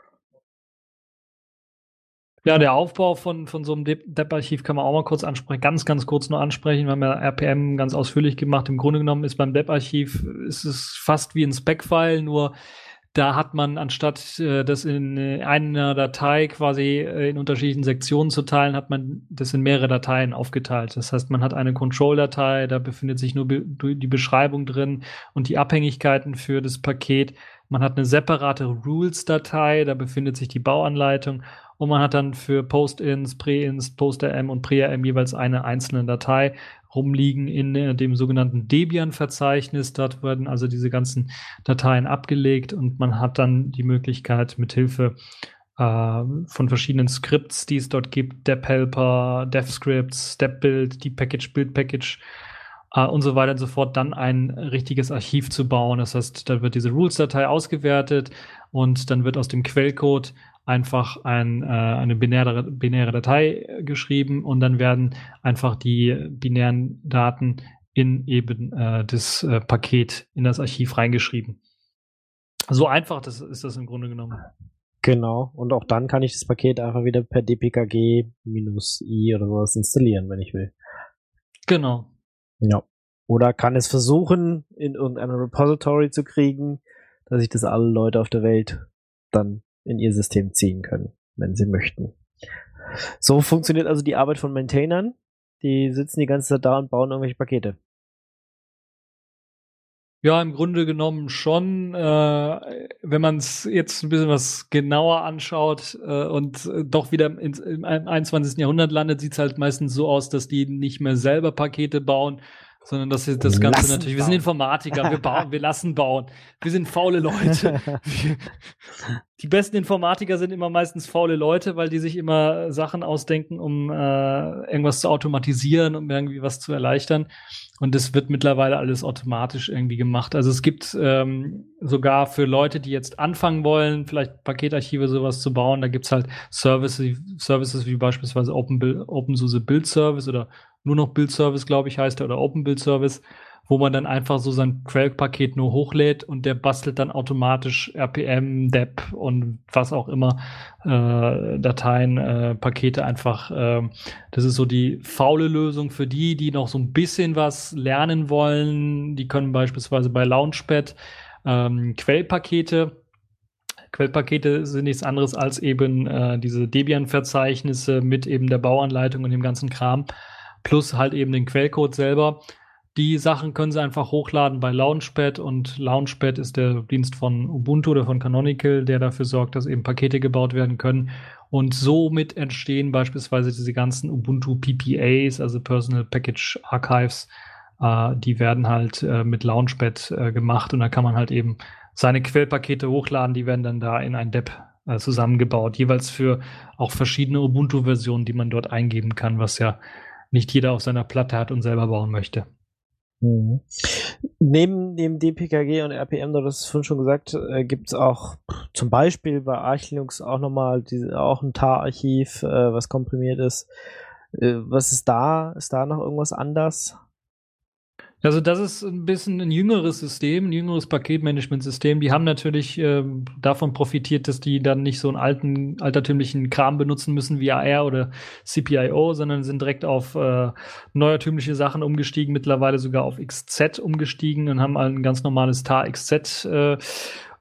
Ja, der Aufbau von, von so einem Deb-Archiv kann man auch mal kurz ansprechen, ganz, ganz kurz nur ansprechen. Wir haben ja RPM ganz ausführlich gemacht. Im Grunde genommen ist beim Deb-Archiv, ist es fast wie ein Spec-File, nur da hat man, anstatt äh, das in äh, einer Datei quasi äh, in unterschiedlichen Sektionen zu teilen, hat man das in mehrere Dateien aufgeteilt. Das heißt, man hat eine Control-Datei, da befindet sich nur be die Beschreibung drin und die Abhängigkeiten für das Paket. Man hat eine separate Rules-Datei, da befindet sich die Bauanleitung und man hat dann für Post-ins, Pre-ins, Post-rm und Pre-rm jeweils eine einzelne Datei rumliegen in äh, dem sogenannten Debian-Verzeichnis. Dort werden also diese ganzen Dateien abgelegt und man hat dann die Möglichkeit, mithilfe äh, von verschiedenen Skripts, die es dort gibt, Dep-Helper, Dev-Scripts, Step-Build, die Package, Build-Package, Uh, und so weiter und so fort, dann ein richtiges Archiv zu bauen. Das heißt, da wird diese Rules-Datei ausgewertet und dann wird aus dem Quellcode einfach ein, äh, eine binäre, binäre Datei geschrieben und dann werden einfach die binären Daten in eben äh, das äh, Paket, in das Archiv reingeschrieben. So einfach das ist das im Grunde genommen. Genau. Und auch dann kann ich das Paket einfach wieder per dpkg-i oder sowas installieren, wenn ich will. Genau. Ja. Oder kann es versuchen, in irgendeinem Repository zu kriegen, dass ich das alle Leute auf der Welt dann in ihr System ziehen können, wenn sie möchten. So funktioniert also die Arbeit von Maintainern. Die sitzen die ganze Zeit da und bauen irgendwelche Pakete. Ja, im Grunde genommen schon. Äh, wenn man es jetzt ein bisschen was genauer anschaut äh, und doch wieder ins, im 21. Jahrhundert landet, sieht es halt meistens so aus, dass die nicht mehr selber Pakete bauen, sondern dass das Ganze lassen natürlich, wir sind Informatiker, wir bauen, wir lassen bauen. Wir sind faule Leute. die besten Informatiker sind immer meistens faule Leute, weil die sich immer Sachen ausdenken, um äh, irgendwas zu automatisieren, um irgendwie was zu erleichtern. Und das wird mittlerweile alles automatisch irgendwie gemacht. Also es gibt ähm, sogar für Leute, die jetzt anfangen wollen, vielleicht Paketarchive sowas zu bauen, da gibt's halt Services, Services wie beispielsweise Open, OpenSUSE Build Service oder nur noch Build Service, glaube ich, heißt er, oder Open Build Service, wo man dann einfach so sein Quellpaket nur hochlädt und der bastelt dann automatisch RPM, DEP und was auch immer äh, Dateien, äh, Pakete einfach. Äh, das ist so die faule Lösung für die, die noch so ein bisschen was lernen wollen. Die können beispielsweise bei Launchpad ähm, Quellpakete Quellpakete sind nichts anderes als eben äh, diese Debian-Verzeichnisse mit eben der Bauanleitung und dem ganzen Kram, plus halt eben den Quellcode selber. Die Sachen können Sie einfach hochladen bei Launchpad und Launchpad ist der Dienst von Ubuntu oder von Canonical, der dafür sorgt, dass eben Pakete gebaut werden können. Und somit entstehen beispielsweise diese ganzen Ubuntu PPAs, also Personal Package Archives, äh, die werden halt äh, mit Launchpad äh, gemacht und da kann man halt eben seine Quellpakete hochladen, die werden dann da in ein Dep äh, zusammengebaut, jeweils für auch verschiedene Ubuntu-Versionen, die man dort eingeben kann, was ja nicht jeder auf seiner Platte hat und selber bauen möchte. Mhm. Neben dem DPKG und RPM, du hast es vorhin schon gesagt, äh, gibt es auch zum Beispiel bei Arch Linux auch nochmal auch ein TAR-Archiv, äh, was komprimiert ist. Äh, was ist da? Ist da noch irgendwas anders? Also das ist ein bisschen ein jüngeres System, ein jüngeres Paketmanagementsystem. Die haben natürlich äh, davon profitiert, dass die dann nicht so einen alten, altertümlichen Kram benutzen müssen wie AR oder CPIO, sondern sind direkt auf äh, neuertümliche Sachen umgestiegen, mittlerweile sogar auf XZ umgestiegen und haben ein ganz normales TAR XZ äh,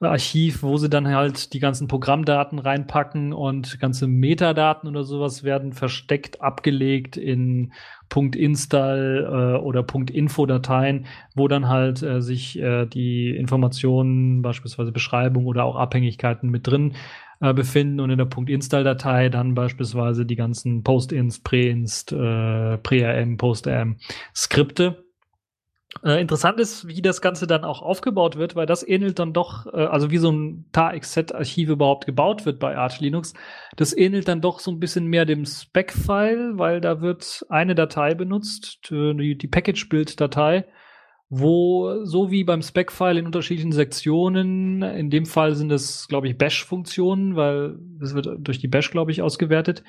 Archiv, wo sie dann halt die ganzen Programmdaten reinpacken und ganze Metadaten oder sowas werden versteckt abgelegt in .install äh, oder .info-Dateien, wo dann halt äh, sich äh, die Informationen, beispielsweise Beschreibung oder auch Abhängigkeiten mit drin äh, befinden und in der .install-Datei dann beispielsweise die ganzen Post-inst, Pre-inst, äh, Pre-rm, Post-rm Skripte äh, interessant ist, wie das Ganze dann auch aufgebaut wird, weil das ähnelt dann doch, äh, also wie so ein TAXZ-Archiv überhaupt gebaut wird bei Arch Linux. Das ähnelt dann doch so ein bisschen mehr dem Spec-File, weil da wird eine Datei benutzt, die, die Package-Build-Datei, wo so wie beim Spec-File in unterschiedlichen Sektionen, in dem Fall sind es, glaube ich, Bash-Funktionen, weil das wird durch die Bash, glaube ich, ausgewertet,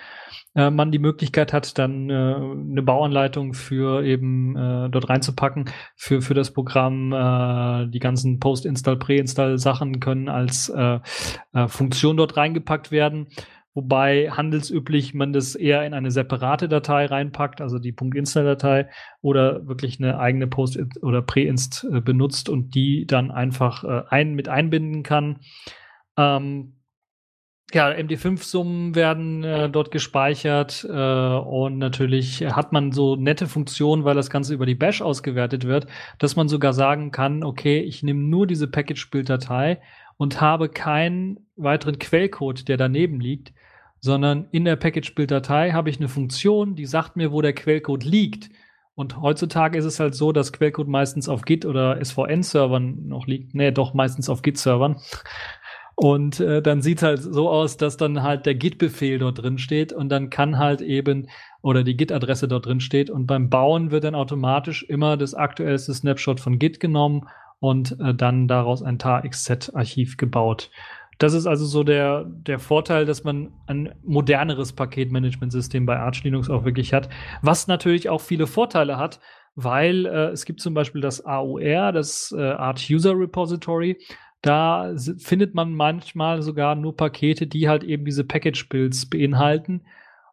äh, man die Möglichkeit hat, dann äh, eine Bauanleitung für eben äh, dort reinzupacken, für, für das Programm. Äh, die ganzen Post-Install, Pre-Install-Sachen können als äh, äh, Funktion dort reingepackt werden wobei handelsüblich man das eher in eine separate Datei reinpackt, also die .install-Datei oder wirklich eine eigene Post- oder Pre-Inst äh, benutzt und die dann einfach äh, ein, mit einbinden kann. Ähm, ja, MD5-Summen werden äh, dort gespeichert äh, und natürlich hat man so nette Funktionen, weil das Ganze über die Bash ausgewertet wird, dass man sogar sagen kann, okay, ich nehme nur diese Package-Build-Datei und habe keinen weiteren Quellcode, der daneben liegt, sondern in der Package-Build-Datei habe ich eine Funktion, die sagt mir, wo der Quellcode liegt. Und heutzutage ist es halt so, dass Quellcode meistens auf Git oder SVN-Servern noch liegt. Nee, doch meistens auf Git-Servern. Und äh, dann sieht halt so aus, dass dann halt der Git-Befehl dort drin steht und dann kann halt eben oder die Git-Adresse dort drin steht und beim Bauen wird dann automatisch immer das aktuellste Snapshot von Git genommen und äh, dann daraus ein tar-xz-Archiv gebaut. Das ist also so der, der Vorteil, dass man ein moderneres Paketmanagementsystem bei Arch Linux auch wirklich hat, was natürlich auch viele Vorteile hat, weil äh, es gibt zum Beispiel das AUR, das äh, Arch User Repository. Da findet man manchmal sogar nur Pakete, die halt eben diese Package-Builds beinhalten.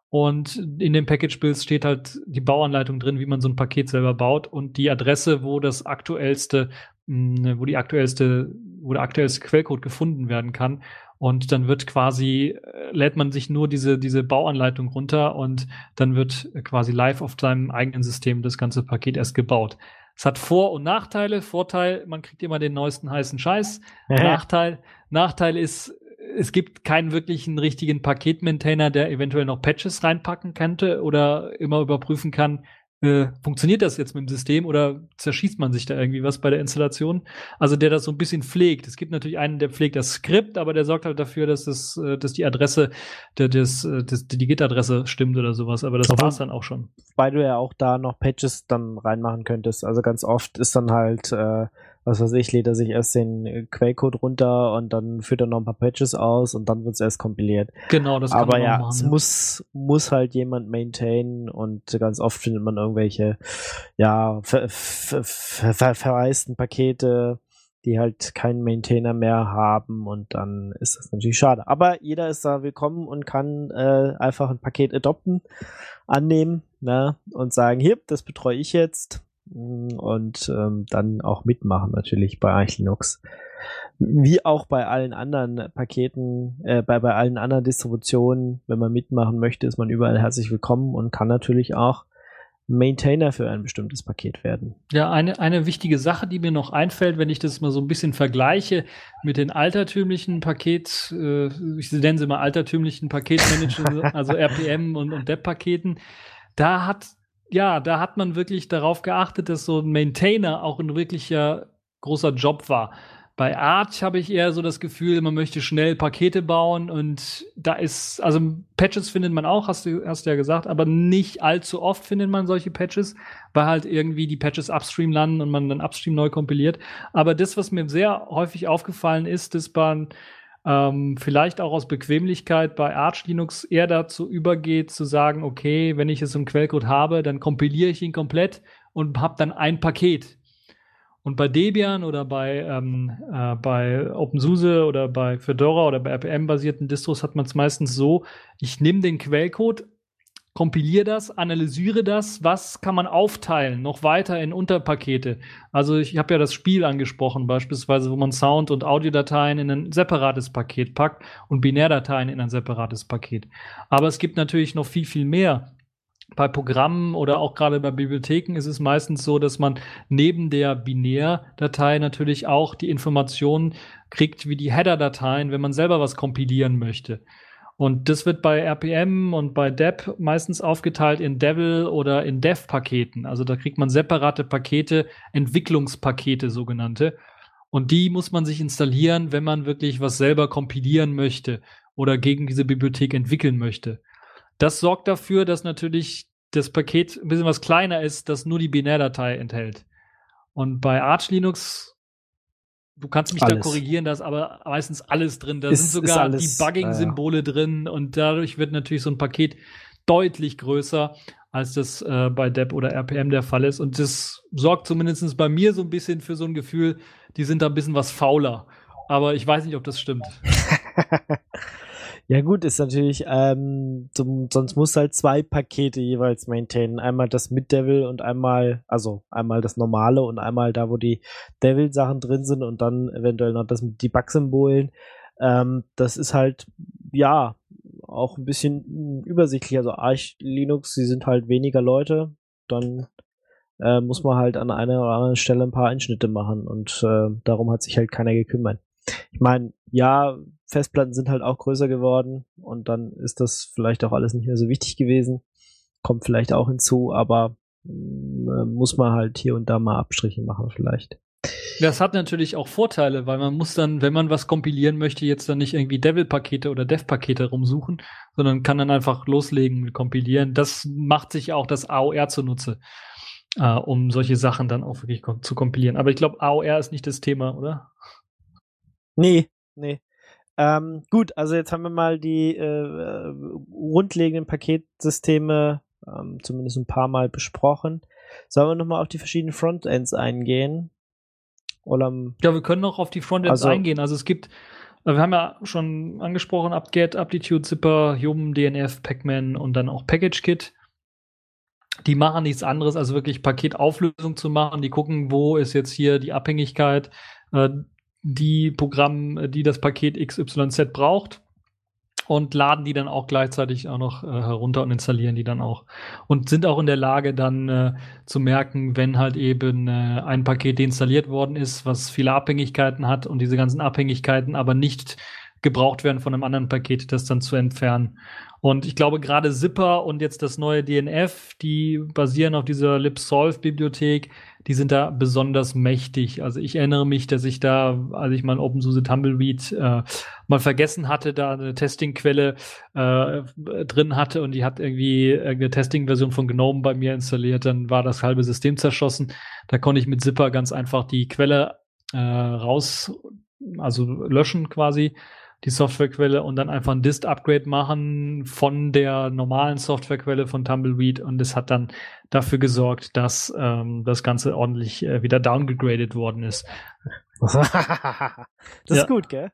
Und in den Package-Builds steht halt die Bauanleitung drin, wie man so ein Paket selber baut und die Adresse, wo das aktuellste wo die aktuellste, wo der aktuellste Quellcode gefunden werden kann. Und dann wird quasi, äh, lädt man sich nur diese, diese Bauanleitung runter und dann wird quasi live auf seinem eigenen System das ganze Paket erst gebaut. Es hat Vor- und Nachteile. Vorteil, man kriegt immer den neuesten heißen Scheiß. Nachteil, Nachteil ist, es gibt keinen wirklichen richtigen Paketmaintainer, der eventuell noch Patches reinpacken könnte oder immer überprüfen kann, äh, funktioniert das jetzt mit dem System oder zerschießt man sich da irgendwie was bei der Installation? Also der das so ein bisschen pflegt. Es gibt natürlich einen, der pflegt das Skript, aber der sorgt halt dafür, dass das, äh, dass die Adresse, der, des, äh, des, die Git-Adresse stimmt oder sowas. Aber das war es dann auch schon. Weil du ja auch da noch Patches dann reinmachen könntest. Also ganz oft ist dann halt äh, was weiß ich, lädt er sich erst den Quellcode runter und dann führt er noch ein paar Patches aus und dann wird es erst kompiliert. Genau, das kann Aber man ja, machen, es ja. muss, muss halt jemand maintainen und ganz oft findet man irgendwelche, ja, ver, ver, ver, ver, verwaisten Pakete, die halt keinen Maintainer mehr haben und dann ist das natürlich schade. Aber jeder ist da willkommen und kann äh, einfach ein Paket adopten, annehmen ne, und sagen, hier, das betreue ich jetzt und ähm, dann auch mitmachen natürlich bei Arch Linux. Wie auch bei allen anderen Paketen, äh, bei, bei allen anderen Distributionen, wenn man mitmachen möchte, ist man überall herzlich willkommen und kann natürlich auch Maintainer für ein bestimmtes Paket werden. Ja, eine, eine wichtige Sache, die mir noch einfällt, wenn ich das mal so ein bisschen vergleiche mit den altertümlichen Paket, äh, ich nenne sie mal altertümlichen Paketmanager, also RPM und, und DEP-Paketen, da hat, ja, da hat man wirklich darauf geachtet, dass so ein Maintainer auch ein wirklicher großer Job war. Bei Arch habe ich eher so das Gefühl, man möchte schnell Pakete bauen und da ist, also Patches findet man auch, hast du, hast du ja gesagt, aber nicht allzu oft findet man solche Patches, weil halt irgendwie die Patches upstream landen und man dann upstream neu kompiliert. Aber das, was mir sehr häufig aufgefallen ist, dass man ähm, vielleicht auch aus Bequemlichkeit bei Arch Linux eher dazu übergeht, zu sagen, okay, wenn ich es im Quellcode habe, dann kompiliere ich ihn komplett und habe dann ein Paket. Und bei Debian oder bei, ähm, äh, bei OpenSUSE oder bei Fedora oder bei RPM-basierten Distros hat man es meistens so, ich nehme den Quellcode, kompiliere das, analysiere das, was kann man aufteilen, noch weiter in Unterpakete. Also ich habe ja das Spiel angesprochen, beispielsweise, wo man Sound- und Audiodateien in ein separates Paket packt und Binärdateien in ein separates Paket. Aber es gibt natürlich noch viel, viel mehr bei Programmen oder auch gerade bei Bibliotheken ist es meistens so, dass man neben der Binärdatei natürlich auch die Informationen kriegt wie die Header-Dateien, wenn man selber was kompilieren möchte. Und das wird bei RPM und bei DEP meistens aufgeteilt in Devil oder in Dev-Paketen. Also da kriegt man separate Pakete, Entwicklungspakete sogenannte. Und die muss man sich installieren, wenn man wirklich was selber kompilieren möchte oder gegen diese Bibliothek entwickeln möchte. Das sorgt dafür, dass natürlich das Paket ein bisschen was kleiner ist, das nur die Binärdatei enthält. Und bei Arch Linux, du kannst mich alles. da korrigieren, da ist aber meistens alles drin. Da ist, sind sogar Debugging-Symbole ja. drin und dadurch wird natürlich so ein Paket deutlich größer, als das äh, bei Deb oder RPM der Fall ist. Und das sorgt zumindest bei mir so ein bisschen für so ein Gefühl, die sind da ein bisschen was fauler. Aber ich weiß nicht, ob das stimmt. Ja gut, ist natürlich, ähm, zum, sonst muss halt zwei Pakete jeweils maintainen. Einmal das mit Devil und einmal, also einmal das normale und einmal da, wo die Devil-Sachen drin sind und dann eventuell noch das mit Debug-Symbolen. Ähm, das ist halt, ja, auch ein bisschen übersichtlich. Also Arch Linux, sie sind halt weniger Leute, dann äh, muss man halt an einer oder anderen Stelle ein paar Einschnitte machen und äh, darum hat sich halt keiner gekümmert. Ich meine, ja, Festplatten sind halt auch größer geworden und dann ist das vielleicht auch alles nicht mehr so wichtig gewesen. Kommt vielleicht auch hinzu, aber äh, muss man halt hier und da mal Abstriche machen vielleicht. Das hat natürlich auch Vorteile, weil man muss dann, wenn man was kompilieren möchte, jetzt dann nicht irgendwie Devil-Pakete oder Dev-Pakete rumsuchen, sondern kann dann einfach loslegen mit Kompilieren. Das macht sich auch das AOR zunutze, äh, um solche Sachen dann auch wirklich zu kompilieren. Aber ich glaube, AOR ist nicht das Thema, oder? Nee, nee. Ähm, gut, also jetzt haben wir mal die äh, grundlegenden Paketsysteme ähm, zumindest ein paar Mal besprochen. Sollen wir nochmal auf die verschiedenen Frontends eingehen? Oder, ja, wir können noch auf die Frontends also, eingehen. Also es gibt, äh, wir haben ja schon angesprochen, UpGet, Aptitude, Zipper, Yum, DNF, Pacman und dann auch PackageKit. Die machen nichts anderes, als wirklich Paketauflösung zu machen. Die gucken, wo ist jetzt hier die Abhängigkeit. Äh, die Programme, die das Paket XYZ braucht und laden die dann auch gleichzeitig auch noch äh, herunter und installieren die dann auch. Und sind auch in der Lage dann äh, zu merken, wenn halt eben äh, ein Paket deinstalliert worden ist, was viele Abhängigkeiten hat und diese ganzen Abhängigkeiten aber nicht gebraucht werden von einem anderen Paket, das dann zu entfernen. Und ich glaube, gerade Zipper und jetzt das neue DNF, die basieren auf dieser libsolve-Bibliothek, die sind da besonders mächtig. Also ich erinnere mich, dass ich da, als ich mal OpenSUSE Tumbleweed äh, mal vergessen hatte, da eine Testingquelle äh, drin hatte und die hat irgendwie eine Testing-Version von GNOME bei mir installiert, dann war das halbe System zerschossen. Da konnte ich mit Zipper ganz einfach die Quelle äh, raus, also löschen quasi die Softwarequelle und dann einfach ein Dist-Upgrade machen von der normalen Softwarequelle von Tumbleweed und es hat dann dafür gesorgt, dass ähm, das Ganze ordentlich äh, wieder downgegradet worden ist. das ja. ist gut, gell?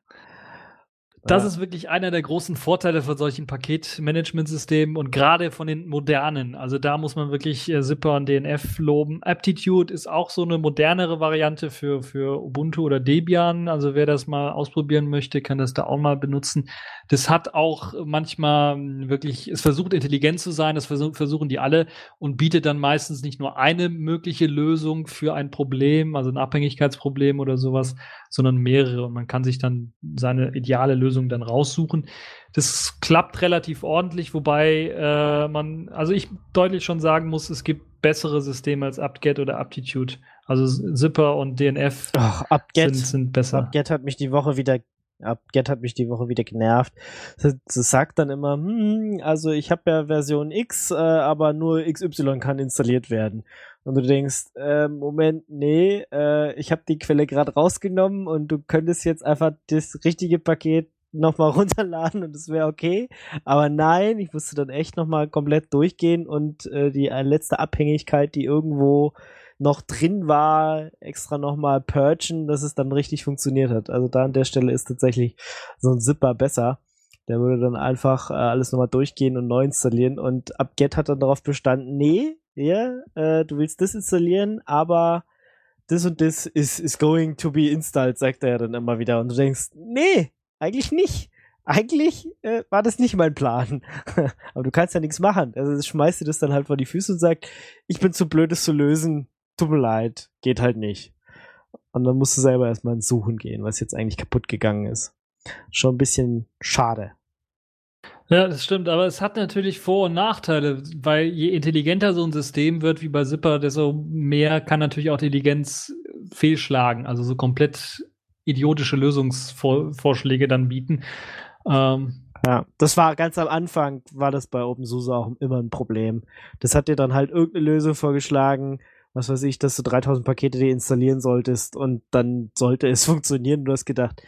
Das Ja. ist wirklich einer der großen Vorteile von solchen Paketmanagementsystemen und gerade von den modernen. Also da muss man wirklich äh, Zipper und DNF loben. Aptitude ist auch so eine modernere Variante für, für Ubuntu oder Debian. Also wer das mal ausprobieren möchte, kann das da auch mal benutzen. Das hat auch manchmal mh, wirklich, es versucht intelligent zu sein, das versuch, versuchen die alle und bietet dann meistens nicht nur eine mögliche Lösung für ein Problem, also ein Abhängigkeitsproblem oder sowas, sondern mehrere und man kann sich dann seine ideale Lösung dann raussuchen. Das klappt relativ ordentlich, wobei äh, man, also ich deutlich schon sagen muss, es gibt bessere Systeme als apt-get oder Aptitude. Also Zipper und DNF Ach, sind, sind besser. Upget hat mich die Woche wieder Upget hat mich die Woche wieder genervt. Das sagt dann immer, hm, also ich habe ja Version X, äh, aber nur XY kann installiert werden. Und du denkst, äh, Moment, nee, äh, ich habe die Quelle gerade rausgenommen und du könntest jetzt einfach das richtige Paket nochmal runterladen und es wäre okay. Aber nein, ich musste dann echt nochmal komplett durchgehen und äh, die äh, letzte Abhängigkeit, die irgendwo noch drin war, extra nochmal purgen, dass es dann richtig funktioniert hat. Also da an der Stelle ist tatsächlich so ein Zipper besser. Der würde dann einfach äh, alles nochmal durchgehen und neu installieren. Und Upget hat dann darauf bestanden, nee, ja, äh, du willst das installieren, aber das und das is, is going to be installed, sagt er dann immer wieder. Und du denkst, nee, eigentlich nicht. Eigentlich äh, war das nicht mein Plan. aber du kannst ja nichts machen. Also schmeißt dir das dann halt vor die Füße und sagt, ich bin zu blöd, es zu lösen. Tut mir leid, geht halt nicht. Und dann musst du selber erstmal ins Suchen gehen, was jetzt eigentlich kaputt gegangen ist. Schon ein bisschen schade. Ja, das stimmt, aber es hat natürlich Vor- und Nachteile, weil je intelligenter so ein System wird wie bei Zipper, desto mehr kann natürlich auch die Intelligenz fehlschlagen, also so komplett idiotische Lösungsvorschläge dann bieten. Ähm, Ja, das war ganz am Anfang, war das bei OpenSUSE auch immer ein Problem. Das hat dir dann halt irgendeine Lösung vorgeschlagen, was weiß ich, dass du 3000 Pakete dir installieren solltest und dann sollte es funktionieren. Du hast gedacht,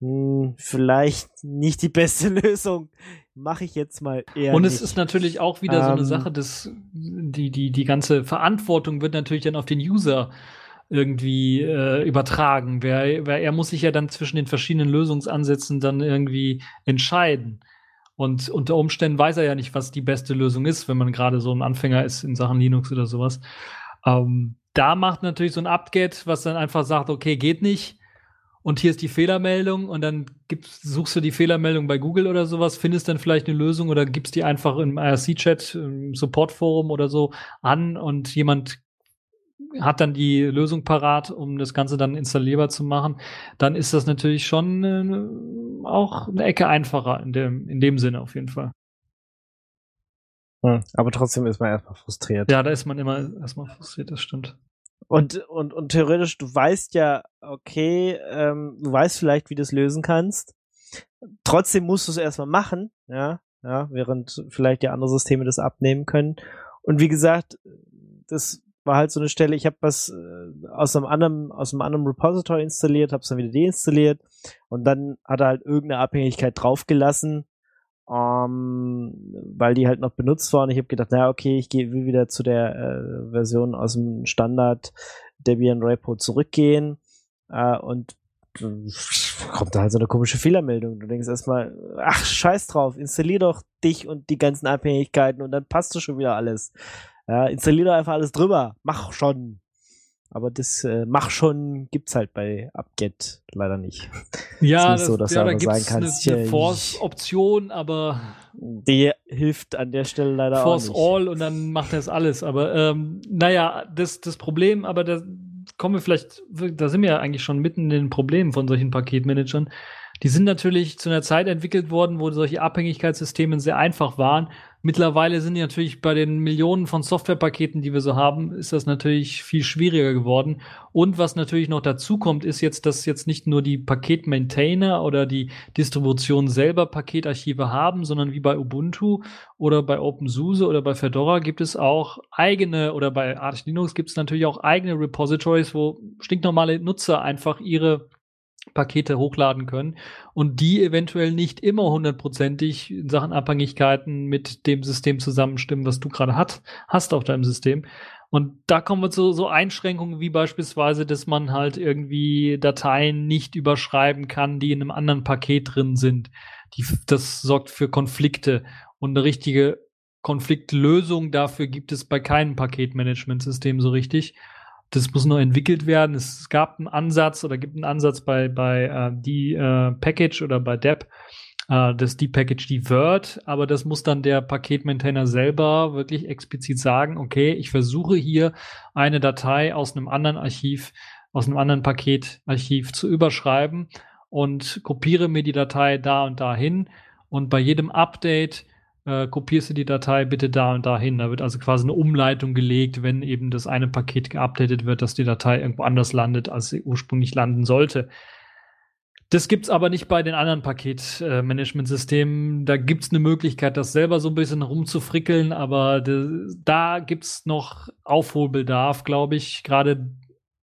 hm, vielleicht nicht die beste Lösung. Mache ich jetzt mal eher und nicht. es ist natürlich auch wieder so eine Ähm, Sache, dass die, die, die ganze Verantwortung wird natürlich dann auf den User irgendwie äh, übertragen. Wer, wer, er muss sich ja dann zwischen den verschiedenen Lösungsansätzen dann irgendwie entscheiden. Und unter Umständen weiß er ja nicht, was die beste Lösung ist, wenn man gerade so ein Anfänger ist in Sachen Linux oder sowas. Ähm, da macht natürlich so ein Upget, was dann einfach sagt, okay, geht nicht. Und hier ist die Fehlermeldung und dann suchst du die Fehlermeldung bei Google oder sowas, findest dann vielleicht eine Lösung oder gibst die einfach im IRC-Chat, im Support-Forum oder so an und jemand hat dann die Lösung parat, um das Ganze dann installierbar zu machen, dann ist das natürlich schon äh, auch eine Ecke einfacher in dem, in dem Sinne auf jeden Fall. Hm, aber trotzdem ist man erstmal frustriert. Ja, da ist man immer erstmal frustriert, das stimmt. Und, und, und theoretisch, du weißt ja, okay, ähm, du weißt vielleicht, wie du es lösen kannst. Trotzdem musst du es erstmal machen, ja, ja, während vielleicht ja andere Systeme das abnehmen können. Und wie gesagt, das war halt so eine Stelle, ich habe was äh, aus einem anderen, aus einem anderen Repository installiert, habe es dann wieder deinstalliert und dann hat er halt irgendeine Abhängigkeit draufgelassen, ähm, weil die halt noch benutzt war und ich habe gedacht, naja, okay, ich gehe wieder zu der äh, Version aus dem Standard Debian Repo zurückgehen äh, und kommt da halt so eine komische Fehlermeldung. Du denkst erstmal, ach, scheiß drauf, installier doch dich und die ganzen Abhängigkeiten und dann passt du schon wieder alles. Ja, installier doch einfach alles drüber. Mach schon. Aber das äh, Mach schon gibt's halt bei Upget leider nicht. Ja, Ist nicht so, dass ja da gibt's sagen eine, kannst, eine ja, Force-Option, aber Die hilft an der Stelle leider Force auch nicht. All und dann macht er es alles. Aber ähm, naja, das, das Problem, aber da kommen wir vielleicht, da sind wir ja eigentlich schon mitten in den Problemen von solchen Paketmanagern. Die sind natürlich zu einer Zeit entwickelt worden, wo solche Abhängigkeitssysteme sehr einfach waren. Mittlerweile sind die natürlich bei den Millionen von Softwarepaketen, die wir so haben, ist das natürlich viel schwieriger geworden. Und was natürlich noch dazu kommt, ist jetzt, dass jetzt nicht nur die Paketmaintainer oder die Distribution selber Paketarchive haben, sondern wie bei Ubuntu oder bei OpenSUSE oder bei Fedora gibt es auch eigene oder bei Arch Linux gibt es natürlich auch eigene Repositories, wo stinknormale Nutzer einfach ihre Pakete hochladen können und die eventuell nicht immer hundertprozentig in Sachen Abhängigkeiten mit dem System zusammenstimmen, was du gerade hat, hast auf deinem System. Und da kommen wir zu so Einschränkungen wie beispielsweise, dass man halt irgendwie Dateien nicht überschreiben kann, die in einem anderen Paket drin sind. Die, das sorgt für Konflikte. Und eine richtige Konfliktlösung dafür gibt es bei keinem Paketmanagementsystem so richtig. Das muss noch entwickelt werden. Es gab einen Ansatz oder gibt einen Ansatz bei, bei äh, die äh, Package oder bei DEP, äh, das die Package die Word, aber das muss dann der Paketmaintainer selber wirklich explizit sagen, okay, ich versuche hier eine Datei aus einem anderen Archiv, aus einem anderen Paketarchiv zu überschreiben und kopiere mir die Datei da und dahin und bei jedem Update äh, kopierst du die Datei bitte da und dahin. Da wird also quasi eine Umleitung gelegt, wenn eben das eine Paket geupdatet wird, dass die Datei irgendwo anders landet, als sie ursprünglich landen sollte. Das gibt's aber nicht bei den anderen Paketmanagementsystemen. Da gibt's eine Möglichkeit, das selber so ein bisschen rumzufrickeln, aber da gibt's noch Aufholbedarf, glaube ich. Gerade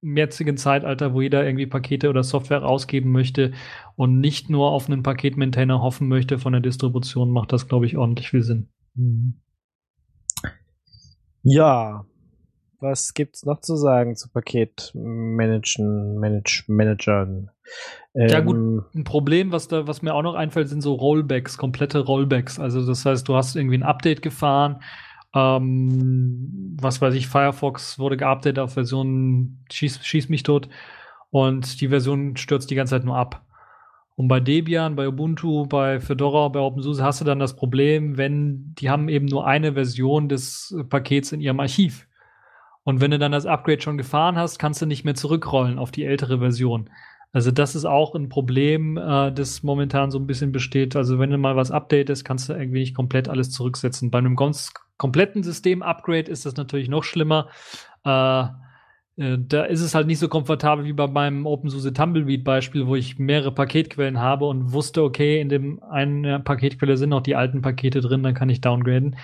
jetzigen Zeitalter, wo jeder irgendwie Pakete oder Software rausgeben möchte und nicht nur auf einen Paketmaintainer hoffen möchte von der Distribution, macht das, glaube ich, ordentlich viel Sinn. Mhm. Ja, was gibt's noch zu sagen zu Paketmanagen, Manage, Managern? Ähm, ja gut, ähm, ein Problem, was da, was mir auch noch einfällt, sind so Rollbacks, komplette Rollbacks. Also das heißt, du hast irgendwie ein Update gefahren, ähm, was weiß ich, Firefox wurde geupdatet auf Version schieß, schieß mich tot und die Version stürzt die ganze Zeit nur ab. Und bei Debian, bei Ubuntu, bei Fedora, bei OpenSUSE hast du dann das Problem, wenn die haben eben nur eine Version des Pakets in ihrem Archiv. Und wenn du dann das Upgrade schon gefahren hast, kannst du nicht mehr zurückrollen auf die ältere Version. Also das ist auch ein Problem, äh, das momentan so ein bisschen besteht. Also wenn du mal was updatest, kannst du irgendwie nicht komplett alles zurücksetzen. Bei einem ganz kompletten System-Upgrade ist das natürlich noch schlimmer. Äh, äh, da ist es halt nicht so komfortabel wie bei meinem OpenSUSE Tumbleweed Beispiel, wo ich mehrere Paketquellen habe und wusste, okay, in dem einen Paketquelle sind noch die alten Pakete drin, dann kann ich downgraden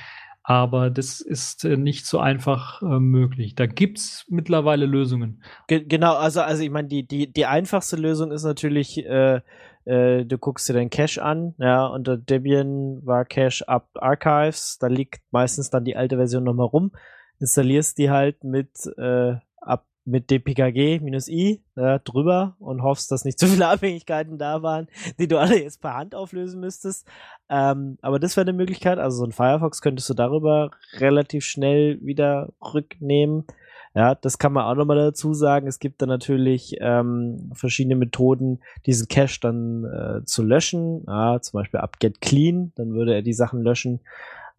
aber das ist äh, nicht so einfach äh, möglich. Da gibt's mittlerweile Lösungen. Ge genau, also also ich meine, die die die einfachste Lösung ist natürlich äh, äh, du guckst dir deinen Cache an, ja, unter Debian war Cache up Archives, da liegt meistens dann die alte Version nochmal rum, installierst die halt mit äh, mit dpkg-i ja, drüber und hoffst, dass nicht zu viele Abhängigkeiten da waren, die du alle jetzt per Hand auflösen müsstest. Ähm, aber das wäre eine Möglichkeit. Also so ein Firefox könntest du darüber relativ schnell wieder rücknehmen. Ja, das kann man auch nochmal dazu sagen. Es gibt da natürlich ähm, verschiedene Methoden, diesen Cache dann äh, zu löschen. Ja, zum Beispiel ab get clean, dann würde er die Sachen löschen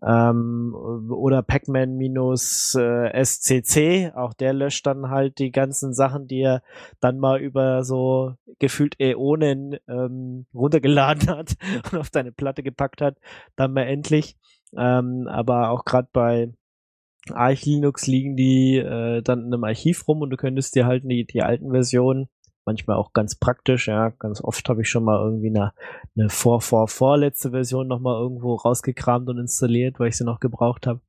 ähm, oder Pacman minus äh, auch der löscht dann halt die ganzen Sachen, die er dann mal über so gefühlt Äonen ähm, runtergeladen hat und auf deine Platte gepackt hat, dann mal endlich. Ähm, aber auch gerade bei Arch Linux liegen die äh, dann in einem Archiv rum und du könntest dir halt die, die alten Versionen manchmal auch ganz praktisch, ja. Ganz oft habe ich schon mal irgendwie eine, eine vor, vor, vorletzte Version nochmal irgendwo rausgekramt und installiert, weil ich sie noch gebraucht habe.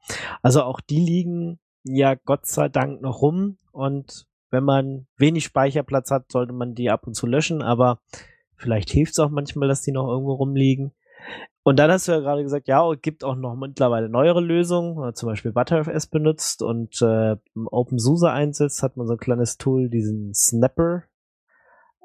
Also auch die liegen ja Gott sei Dank noch rum und wenn man wenig Speicherplatz hat, sollte man die ab und zu löschen, aber vielleicht hilft es auch manchmal, dass die noch irgendwo rumliegen. Und dann hast du ja gerade gesagt, ja, es gibt auch noch mittlerweile neuere Lösungen, zum Beispiel ButterFS benutzt und äh, OpenSUSE einsetzt, hat man so ein kleines Tool, diesen Snapper,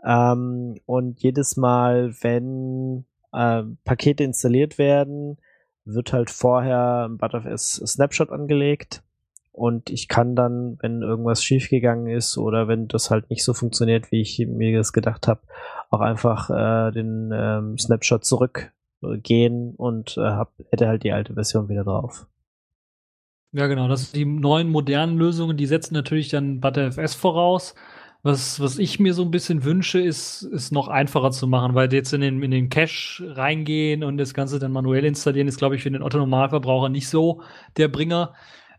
ähm, und jedes Mal, wenn äh, Pakete installiert werden, wird halt vorher ein ButterFS Snapshot angelegt. Und ich kann dann, wenn irgendwas schiefgegangen ist oder wenn das halt nicht so funktioniert, wie ich mir das gedacht habe, auch einfach äh, den ähm, Snapshot zurückgehen und äh, hab, hätte halt die alte Version wieder drauf. Ja, genau. Das sind die neuen modernen Lösungen, die setzen natürlich dann ButterFS voraus. Was, was ich mir so ein bisschen wünsche, ist, ist noch einfacher zu machen, weil jetzt in den, in den Cache reingehen und das Ganze dann manuell installieren, ist, glaube ich, für den Otto-Normalverbraucher nicht so der Bringer.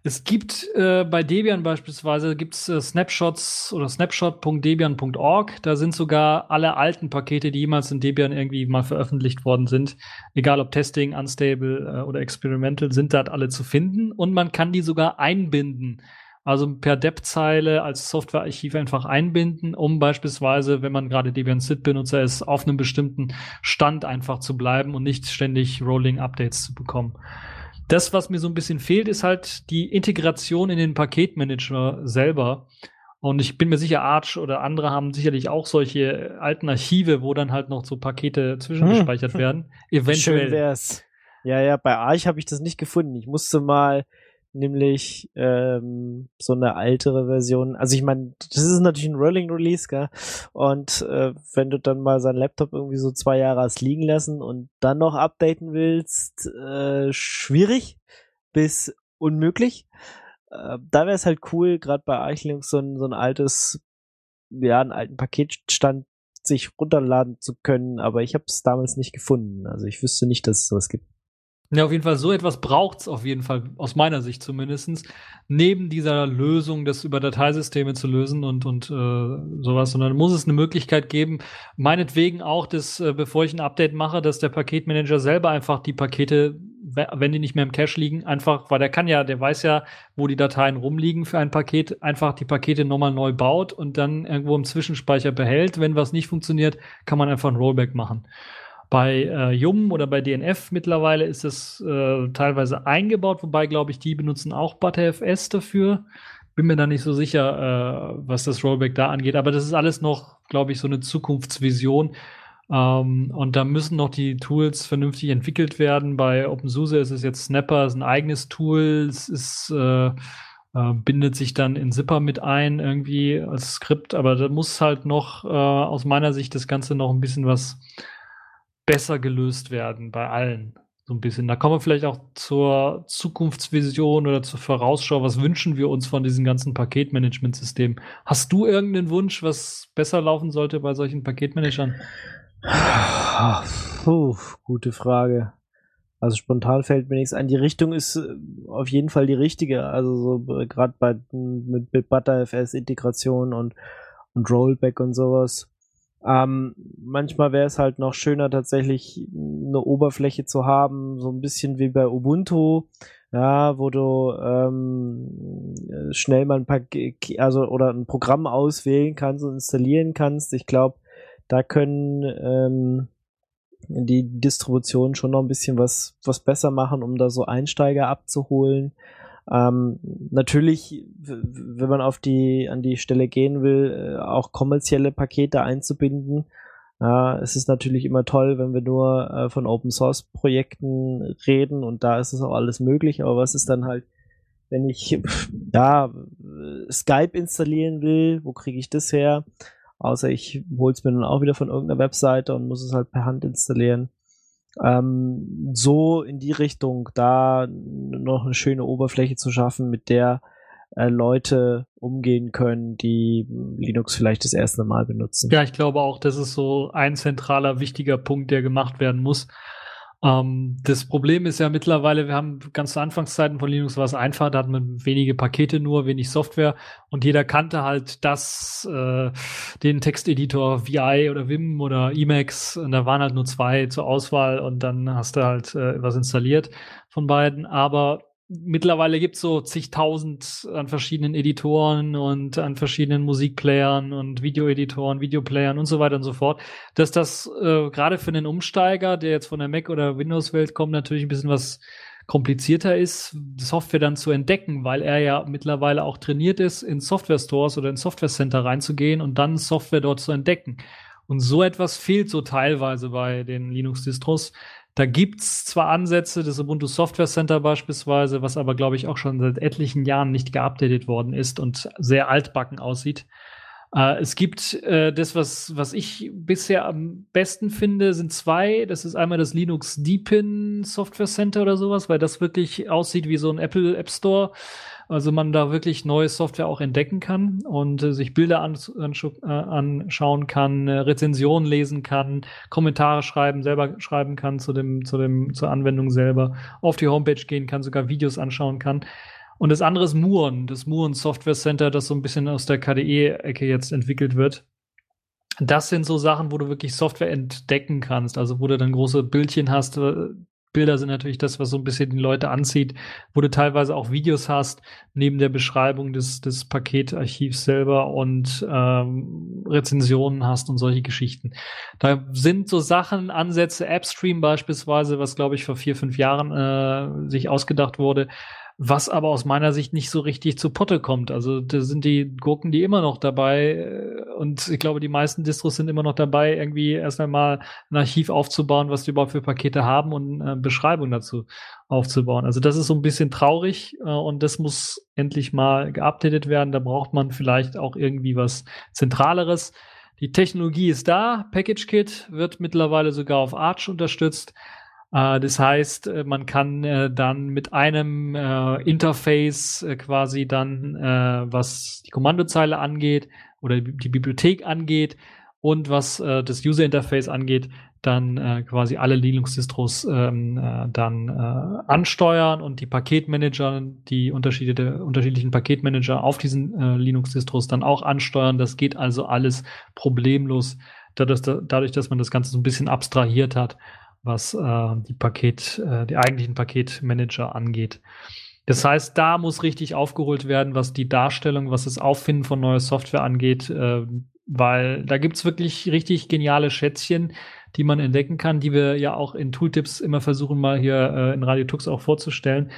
Es gibt äh, bei Debian beispielsweise gibt's äh, Snapshots oder snapshot.debian.org. Da sind sogar alle alten Pakete, die jemals in Debian irgendwie mal veröffentlicht worden sind, egal ob Testing, Unstable äh, oder Experimental, sind dort alle zu finden und man kann die sogar einbinden also per Dep-Zeile als Softwarearchiv einfach einbinden, um beispielsweise, wenn man gerade Debian SID-Benutzer ist, auf einem bestimmten Stand einfach zu bleiben und nicht ständig Rolling Updates zu bekommen. Das, was mir so ein bisschen fehlt, ist halt die Integration in den Paketmanager selber. Und ich bin mir sicher, Arch oder andere haben sicherlich auch solche alten Archive, wo dann halt noch so Pakete zwischengespeichert hm. werden. Eventuell. Schön wär's. Ja, ja, bei Arch habe ich das nicht gefunden. Ich musste mal nämlich ähm, so eine ältere Version. Also ich meine, das ist natürlich ein Rolling Release, gell? Und äh, wenn du dann mal seinen Laptop irgendwie so zwei Jahre hast liegen lassen und dann noch updaten willst, äh, schwierig bis unmöglich. Äh, da wäre es halt cool, gerade bei Eichlings so ein, so ein altes, ja, einen alten Paketstand sich runterladen zu können, aber ich habe es damals nicht gefunden. Also ich wüsste nicht, dass es sowas gibt. Ja, auf jeden Fall, so etwas braucht es auf jeden Fall, aus meiner Sicht zumindestens neben dieser Lösung, das über Dateisysteme zu lösen und, und äh, sowas, sondern muss es eine Möglichkeit geben, meinetwegen auch, dass, äh, bevor ich ein Update mache, dass der Paketmanager selber einfach die Pakete, wenn die nicht mehr im Cache liegen, einfach, weil der kann ja, der weiß ja, wo die Dateien rumliegen für ein Paket, einfach die Pakete nochmal neu baut und dann irgendwo im Zwischenspeicher behält. Wenn was nicht funktioniert, kann man einfach ein Rollback machen. Bei äh, Yum oder bei DNF mittlerweile ist es äh, teilweise eingebaut, wobei, glaube ich, die benutzen auch ButterFS dafür. Bin mir da nicht so sicher, äh, was das Rollback da angeht, aber das ist alles noch, glaube ich, so eine Zukunftsvision. Ähm, und da müssen noch die Tools vernünftig entwickelt werden. Bei OpenSUSE ist es jetzt Snapper, ist ein eigenes Tool. Es ist äh, äh, bindet sich dann in Zipper mit ein, irgendwie als Skript, aber da muss halt noch äh, aus meiner Sicht das Ganze noch ein bisschen was besser gelöst werden bei allen. So ein bisschen. Da kommen wir vielleicht auch zur Zukunftsvision oder zur Vorausschau. Was wünschen wir uns von diesem ganzen Paketmanagement-System? Hast du irgendeinen Wunsch, was besser laufen sollte bei solchen Paketmanagern? Puh, gute Frage. Also spontan fällt mir nichts ein. Die Richtung ist äh, auf jeden Fall die richtige. Also so äh, gerade bei mit, mit ButterFS Integration und und Rollback und sowas. Ähm, manchmal wäre es halt noch schöner, tatsächlich eine Oberfläche zu haben, so ein bisschen wie bei Ubuntu, ja, wo du ähm, schnell mal ein paar, also oder ein Programm auswählen kannst und installieren kannst. Ich glaube, da können ähm, die Distributionen schon noch ein bisschen was, was besser machen, um da so Einsteiger abzuholen. Ähm, natürlich, wenn man auf die, an die Stelle gehen will, äh, auch kommerzielle Pakete einzubinden. Ja, es ist natürlich immer toll, wenn wir nur äh, von Open Source Projekten reden und da ist es auch alles möglich, aber was ist dann halt, wenn ich ja Skype installieren will, wo kriege ich das her? Außer ich hole es mir dann auch wieder von irgendeiner Webseite und muss es halt per Hand installieren ähm, so in die Richtung, da noch eine schöne Oberfläche zu schaffen, mit der äh, Leute umgehen können, die Linux vielleicht das erste Mal benutzen. Ja, ich glaube auch, das ist so ein zentraler, wichtiger Punkt, der gemacht werden muss. Ähm, das Problem ist ja mittlerweile, wir haben ganz zu Anfangszeiten von Linux war es einfach, da hat man wenige Pakete nur, wenig Software und jeder kannte halt das, äh, den Texteditor VI oder Vim oder Emacs und da waren halt nur zwei zur Auswahl und dann hast du halt äh, was installiert von beiden, aber mittlerweile gibt es so zigtausend an verschiedenen Editoren und an verschiedenen Musikplayern und Videoeditoren, Videoplayern und so weiter und so fort, dass das äh, gerade für einen Umsteiger, der jetzt von der Mac- oder Windows-Welt kommt, natürlich ein bisschen was komplizierter ist, Software dann zu entdecken, weil er ja mittlerweile auch trainiert ist, in Software-Stores oder in Software-Center reinzugehen und dann Software dort zu entdecken. Und so etwas fehlt so teilweise bei den Linux-Distros. Da gibt's zwar Ansätze, das Ubuntu Software Center beispielsweise, was aber, glaube ich, auch schon seit etlichen Jahren nicht geupdatet worden ist und sehr altbacken aussieht. Äh, es gibt äh, das, was, was ich bisher am besten finde, sind zwei. Das ist einmal das Linux Deepin Software Center oder sowas, weil das wirklich aussieht wie so ein Apple App Store also man da wirklich neue Software auch entdecken kann und äh, sich Bilder an, äh, anschauen kann, äh, Rezensionen lesen kann, Kommentare schreiben, selber schreiben kann zu dem, zu dem, zur Anwendung selber, auf die Homepage gehen kann, sogar Videos anschauen kann. Und das andere ist Muon, das Muon Software Center, das so ein bisschen aus der KDE-Ecke jetzt entwickelt wird. Das sind so Sachen, wo du wirklich Software entdecken kannst, also wo du dann große Bildchen hast, äh, Bilder sind natürlich das, was so ein bisschen die Leute anzieht, wo du teilweise auch Videos hast, neben der Beschreibung des, des Paketarchivs selber und ähm, Rezensionen hast und solche Geschichten. Da sind so Sachen, Ansätze, AppStream beispielsweise, was glaube ich vor vier, fünf Jahren äh, sich ausgedacht wurde, was aber aus meiner Sicht nicht so richtig zu Potte kommt. Also da sind die Gurken, die immer noch dabei äh, und ich glaube, die meisten Distros sind immer noch dabei, irgendwie erst einmal ein Archiv aufzubauen, was die überhaupt für Pakete haben und äh, Beschreibung dazu aufzubauen. Also das ist so ein bisschen traurig äh, und das muss endlich mal geupdatet werden. Da braucht man vielleicht auch irgendwie was Zentraleres. Die Technologie ist da. PackageKit wird mittlerweile sogar auf Arch unterstützt. Äh, das heißt, äh, man kann äh, dann mit einem Interface quasi dann, was die Kommandozeile angeht oder die Bibliothek angeht und was das User Interface angeht, dann quasi alle Linux-Distros ähm, dann ansteuern und die Paketmanager, die unterschiedliche, unterschiedlichen Paketmanager auf diesen Linux-Distros dann auch ansteuern. Das geht also alles problemlos, dadurch, dadurch, dass man das Ganze so ein bisschen abstrahiert hat was äh, die Paket, äh, die eigentlichen Paketmanager angeht. Das heißt, da muss richtig aufgeholt werden, was die Darstellung, was das Auffinden von neuer Software angeht, äh, weil da gibt's wirklich richtig geniale Schätzchen, die man entdecken kann, die wir ja auch in Tooltips immer versuchen, mal hier äh, in Radio Tux auch vorzustellen.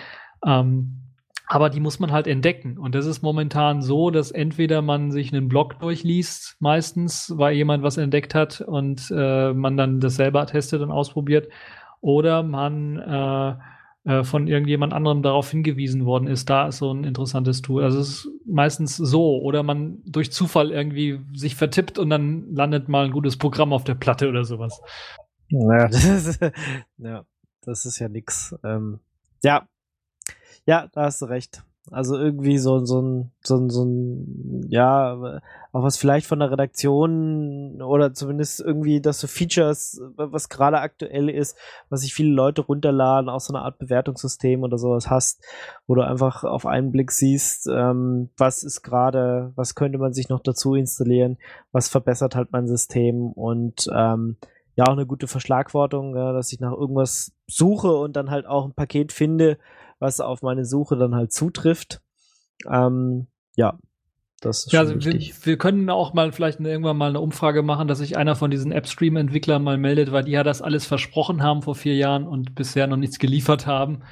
Ähm, aber die muss man halt entdecken. Und das ist momentan so, dass entweder man sich einen Blog durchliest, meistens, weil jemand was entdeckt hat und äh, man dann das selber testet und ausprobiert, oder man äh, äh, von irgendjemand anderem darauf hingewiesen worden ist, da ist so ein interessantes Tool. Also es ist meistens so, oder man durch Zufall irgendwie sich vertippt und dann landet mal ein gutes Programm auf der Platte oder sowas. Ja, das ist, ja, das ist ja nix. Ähm, ja, ja, da hast du recht. Also irgendwie so, so ein, so ein, so ein, ja, auch was vielleicht von der Redaktion oder zumindest irgendwie, dass so Features, was gerade aktuell ist, was sich viele Leute runterladen, auch so eine Art Bewertungssystem oder sowas hast, wo du einfach auf einen Blick siehst, ähm, was ist gerade, was könnte man sich noch dazu installieren, was verbessert halt mein System und ähm, ja, auch eine gute Verschlagwortung, ja, dass ich nach irgendwas suche und dann halt auch ein Paket finde, was auf meine Suche dann halt zutrifft. Ähm, ja, das ist ja, also wir, wir, können auch mal vielleicht irgendwann mal eine Umfrage machen, dass sich einer von diesen AppStream-Entwicklern mal meldet, weil die ja das alles versprochen haben vor vier Jahren und bisher noch nichts geliefert haben.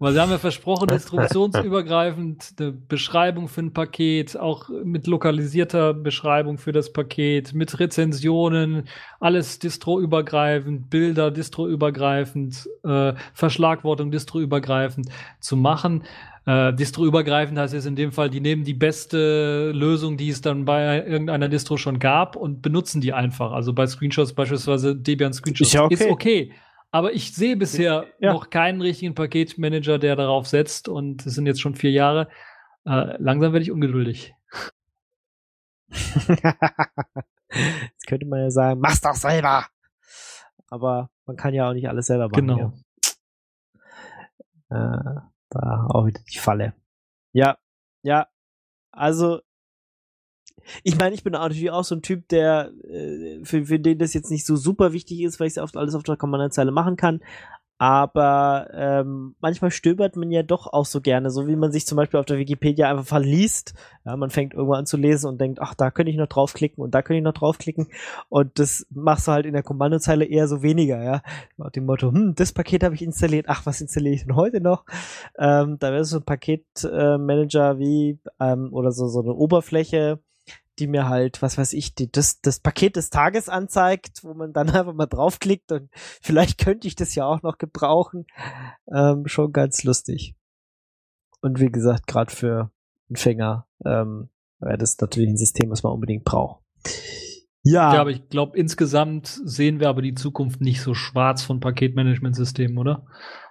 Weil sie haben ja versprochen, instruktionsübergreifend eine Beschreibung für ein Paket, auch mit lokalisierter Beschreibung für das Paket, mit Rezensionen, alles distroübergreifend, Bilder distroübergreifend, äh, Verschlagwortung distroübergreifend zu machen. Äh, distroübergreifend heißt jetzt in dem Fall, die nehmen die beste Lösung, die es dann bei irgendeiner Distro schon gab und benutzen die einfach. Also bei Screenshots beispielsweise Debian Screenshots ja okay. ist okay aber ich sehe bisher ja. noch keinen richtigen Paketmanager, der darauf setzt. Und es sind jetzt schon vier Jahre. Äh, langsam werde ich ungeduldig. jetzt könnte man ja sagen, mach's doch selber. Aber man kann ja auch nicht alles selber machen. Genau. Ja. Äh, da auch wieder die Falle. Ja, ja. Also ich meine, ich bin natürlich auch so ein Typ, der äh, für, für den das jetzt nicht so super wichtig ist, weil ich es alles auf der Kommandanzeile machen kann. Aber ähm, manchmal stöbert man ja doch auch so gerne, so wie man sich zum Beispiel auf der Wikipedia einfach verliest. Ja, man fängt irgendwo an zu lesen und denkt, ach, da könnte ich noch draufklicken und da könnte ich noch draufklicken. Und das machst du halt in der Kommandozeile eher so weniger, ja. Nach dem Motto, hm, das Paket habe ich installiert, ach, was installiere ich denn heute noch? Ähm, da wäre so ein Paketmanager äh, wie ähm, oder so, so eine Oberfläche, die mir halt, was weiß ich, die, das, das Paket des Tages anzeigt, wo man dann einfach mal draufklickt und vielleicht könnte ich das ja auch noch gebrauchen. Ähm, schon ganz lustig. Und wie gesagt, gerade für Empfänger ähm, wäre das natürlich ein System, was man unbedingt braucht. Ja. ja, aber ich glaube, insgesamt sehen wir aber die Zukunft nicht so schwarz von Paketmanagementsystemen, oder?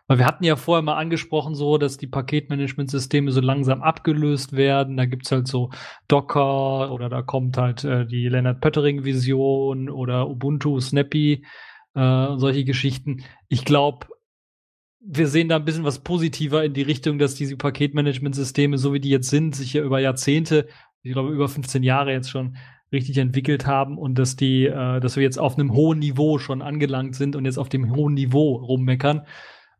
Weil wir hatten ja vorher mal angesprochen, so, dass die Paketmanagementsysteme so langsam abgelöst werden. Da gibt's halt so Docker oder da kommt halt äh, die Leonard Pöttering-Vision oder Ubuntu, Snappy, äh, solche Geschichten. Ich glaube, wir sehen da ein bisschen was positiver in die Richtung, dass diese Paketmanagementsysteme, so wie die jetzt sind, sich ja über Jahrzehnte, ich glaube über 15 Jahre jetzt schon richtig entwickelt haben und dass die, äh, dass wir jetzt auf einem hohen Niveau schon angelangt sind und jetzt auf dem hohen Niveau rummeckern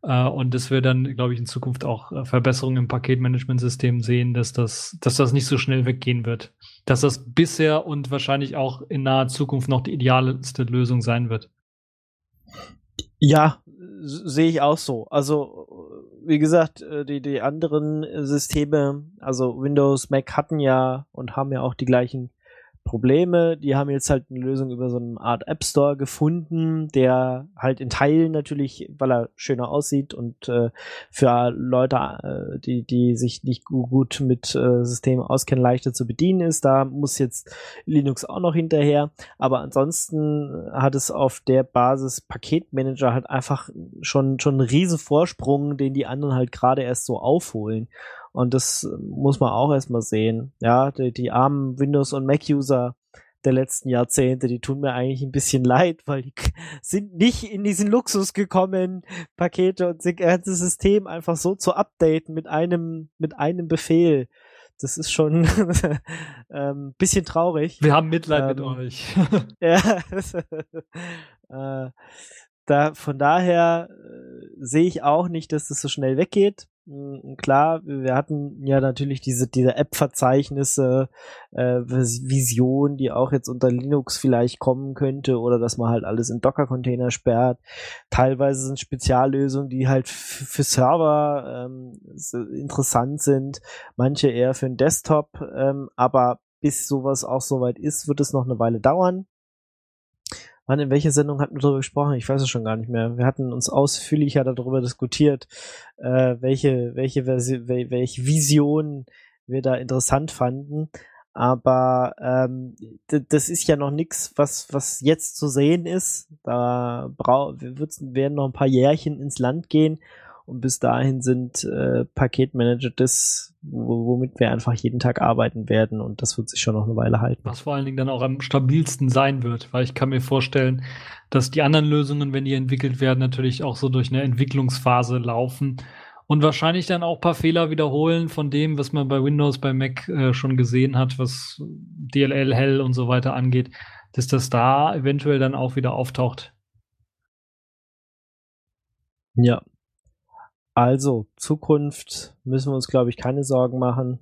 und dass wir dann, glaube ich, in Zukunft auch äh, Verbesserungen im Paketmanagementsystem sehen, dass das, dass das nicht so schnell weggehen wird. Dass das bisher und wahrscheinlich auch in naher Zukunft noch die idealste Lösung sein wird. Ja, sehe ich auch so. Also, wie gesagt, äh, die, die anderen Systeme, also Windows, Mac hatten ja und haben ja auch die gleichen Probleme. Die haben jetzt halt eine Lösung über so eine Art App Store gefunden, der halt in Teilen natürlich, weil er schöner aussieht und äh, für Leute, äh, die, die sich nicht gut mit äh, Systemen auskennen, leichter zu bedienen ist. Da muss jetzt Linux auch noch hinterher. Aber ansonsten hat es auf der Basis Paketmanager halt einfach schon, schon einen riesen Vorsprung, den die anderen halt gerade erst so aufholen. Und das muss man auch erstmal sehen. Ja, die, die armen Windows- und Mac-User der letzten Jahrzehnte, die tun mir eigentlich ein bisschen leid, weil die sind nicht in diesen Luxus gekommen, Pakete und das ganze System einfach so zu updaten mit einem, mit einem Befehl. Das ist schon ähm, bisschen traurig. Wir haben Mitleid ähm, mit euch. ja. äh, da, von daher äh, sehe ich auch nicht, dass das so schnell weggeht. Klar, wir hatten ja natürlich diese, diese App-Verzeichnisse, äh, Vision, die auch jetzt unter Linux vielleicht kommen könnte oder dass man halt alles in Docker-Container sperrt. Teilweise sind Speziallösungen, die halt für Server ähm, interessant sind, manche eher für den Desktop, ähm, aber bis sowas auch soweit ist, wird es noch eine Weile dauern. Wann, in welcher Sendung hatten wir darüber gesprochen? Ich weiß es schon gar nicht mehr. Wir hatten uns ausführlicher darüber diskutiert, äh, welche, welche, Versi welche Vision wir da interessant fanden. Aber ähm, das ist ja noch nichts, was, was jetzt zu sehen ist. Da werden noch ein paar Jährchen ins Land gehen und bis dahin sind äh, Paketmanager das, womit wir einfach jeden Tag arbeiten werden. Und das wird sich schon noch eine Weile halten. Was vor allen Dingen dann auch am stabilsten sein wird, weil ich kann mir vorstellen, dass die anderen Lösungen, wenn die entwickelt werden, natürlich auch so durch eine Entwicklungsphase laufen und wahrscheinlich dann auch paar Fehler wiederholen von dem, was man bei Windows, bei Mac äh, schon gesehen hat, was DLL, Hell und so weiter angeht, dass das da eventuell dann auch wieder auftaucht. Ja, also, Zukunft müssen wir uns, glaube ich, keine Sorgen machen.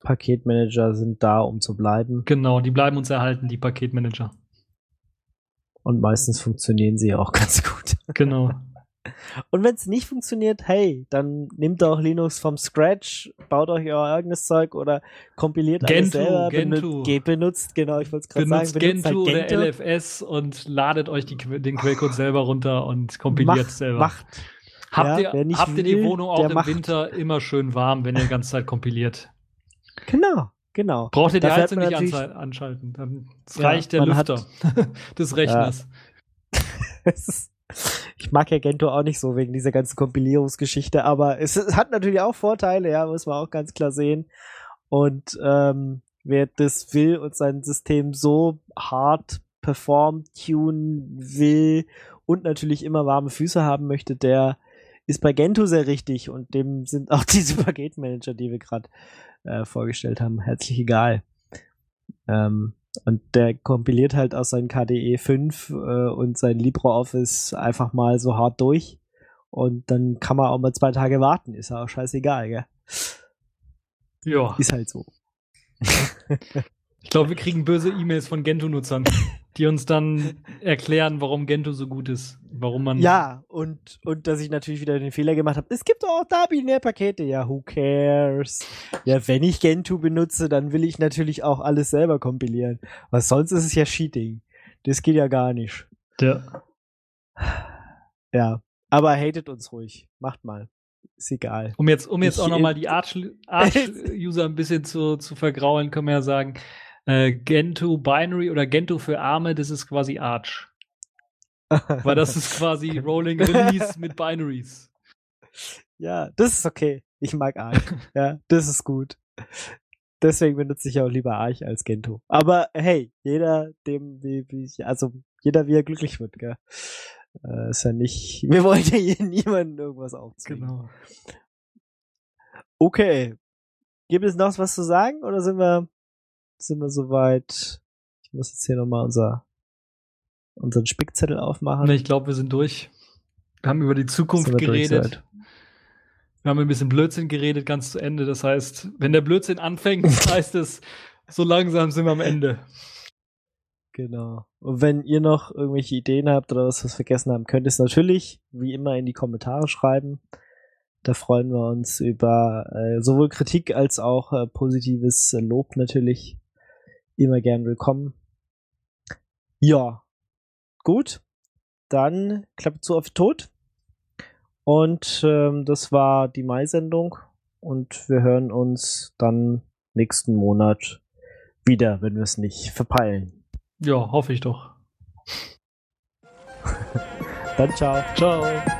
Paketmanager sind da, um zu bleiben. Genau, die bleiben uns erhalten, die Paketmanager. Und meistens funktionieren sie auch ganz gut. Genau. Und wenn es nicht funktioniert, hey, dann nehmt doch Linux vom Scratch, baut euch euer eigenes Zeug oder kompiliert Gentoo, alles selber, Gentoo. benutzt, benutzt, genau, ich wollte es gerade sagen, benutzt Gentoo halt oder LFS und ladet euch die, den Quellcode selber runter und kompiliert macht, selber. Macht, Habt, Ja, ihr, nicht habt ihr die will, Wohnung auch im macht. Winter immer schön warm, wenn ihr die ganze Zeit kompiliert? Genau, genau. Braucht ihr die Heizung nicht anschalten. Dann Ja, reicht der man hat- Lüfter des Rechners. Es ich mag ja Gentoo auch nicht so wegen dieser ganzen Kompilierungsgeschichte, aber es ist- hat natürlich auch Vorteile, ja, muss man auch ganz klar sehen. Und ähm, wer das will und sein System so hart performt, tun will und natürlich immer warme Füße haben möchte, der ist bei Gentoo sehr richtig und dem sind auch diese Paketmanager, die wir gerade äh, vorgestellt haben, herzlich egal. Ähm, und der kompiliert halt aus seinem KDE 5 äh, und sein LibreOffice einfach mal so hart durch. Und dann kann man auch mal zwei Tage warten. Ist ja auch scheißegal, gell? Ja. Ist halt so. Ich glaube, wir kriegen böse E-Mails von Gentoo-Nutzern, die uns dann erklären, warum Gentoo so gut ist. Warum man. Ja, und, und dass ich natürlich wieder den Fehler gemacht habe. Es gibt doch auch da Binärpakete. Ja, who cares? Ja, wenn ich Gentoo benutze, dann will ich natürlich auch alles selber kompilieren. Was sonst ist es ja Cheating. Das geht ja gar nicht. Ja. Ja. Aber hatet uns ruhig. Macht mal. Ist egal. Um jetzt, um jetzt Ich- auch nochmal die Arch- Arch-User ein bisschen zu, zu vergraulen, können wir ja sagen, äh, Gentoo Binary oder Gentoo für Arme, das ist quasi Arch. Weil das ist quasi Rolling Release mit Binaries. Ja, das ist okay. Ich mag Arch. ja, das ist gut. Deswegen benutze ich auch lieber Arch als Gentoo. Aber hey, jeder, dem, wie, wie ich, also jeder, wie er glücklich wird, gell? Äh, ist ja nicht, wir wollen ja hier niemandem irgendwas aufzwingen. Genau. Okay. Gibt es noch was zu sagen oder sind wir, sind wir soweit? Ich muss jetzt hier nochmal unser, unseren Spickzettel aufmachen. Ne, ich glaube, wir sind durch. Wir haben über die Zukunft wir geredet. Wir haben ein bisschen Blödsinn geredet, ganz zu Ende. Das heißt, wenn der Blödsinn anfängt, heißt es, so langsam sind wir am Ende. Genau. Und wenn ihr noch irgendwelche Ideen habt oder was wir vergessen haben, könnt ihr es natürlich wie immer in die Kommentare schreiben. Da freuen wir uns über äh, sowohl Kritik als auch äh, positives äh, Lob natürlich. Immer gern willkommen. Ja, gut. Dann Klappe zu auf Tod. Und ähm, das war die Mai-Sendung. Und wir hören uns dann nächsten Monat wieder, wenn wir es nicht verpeilen. Ja, hoffe ich doch. Dann ciao. Ciao.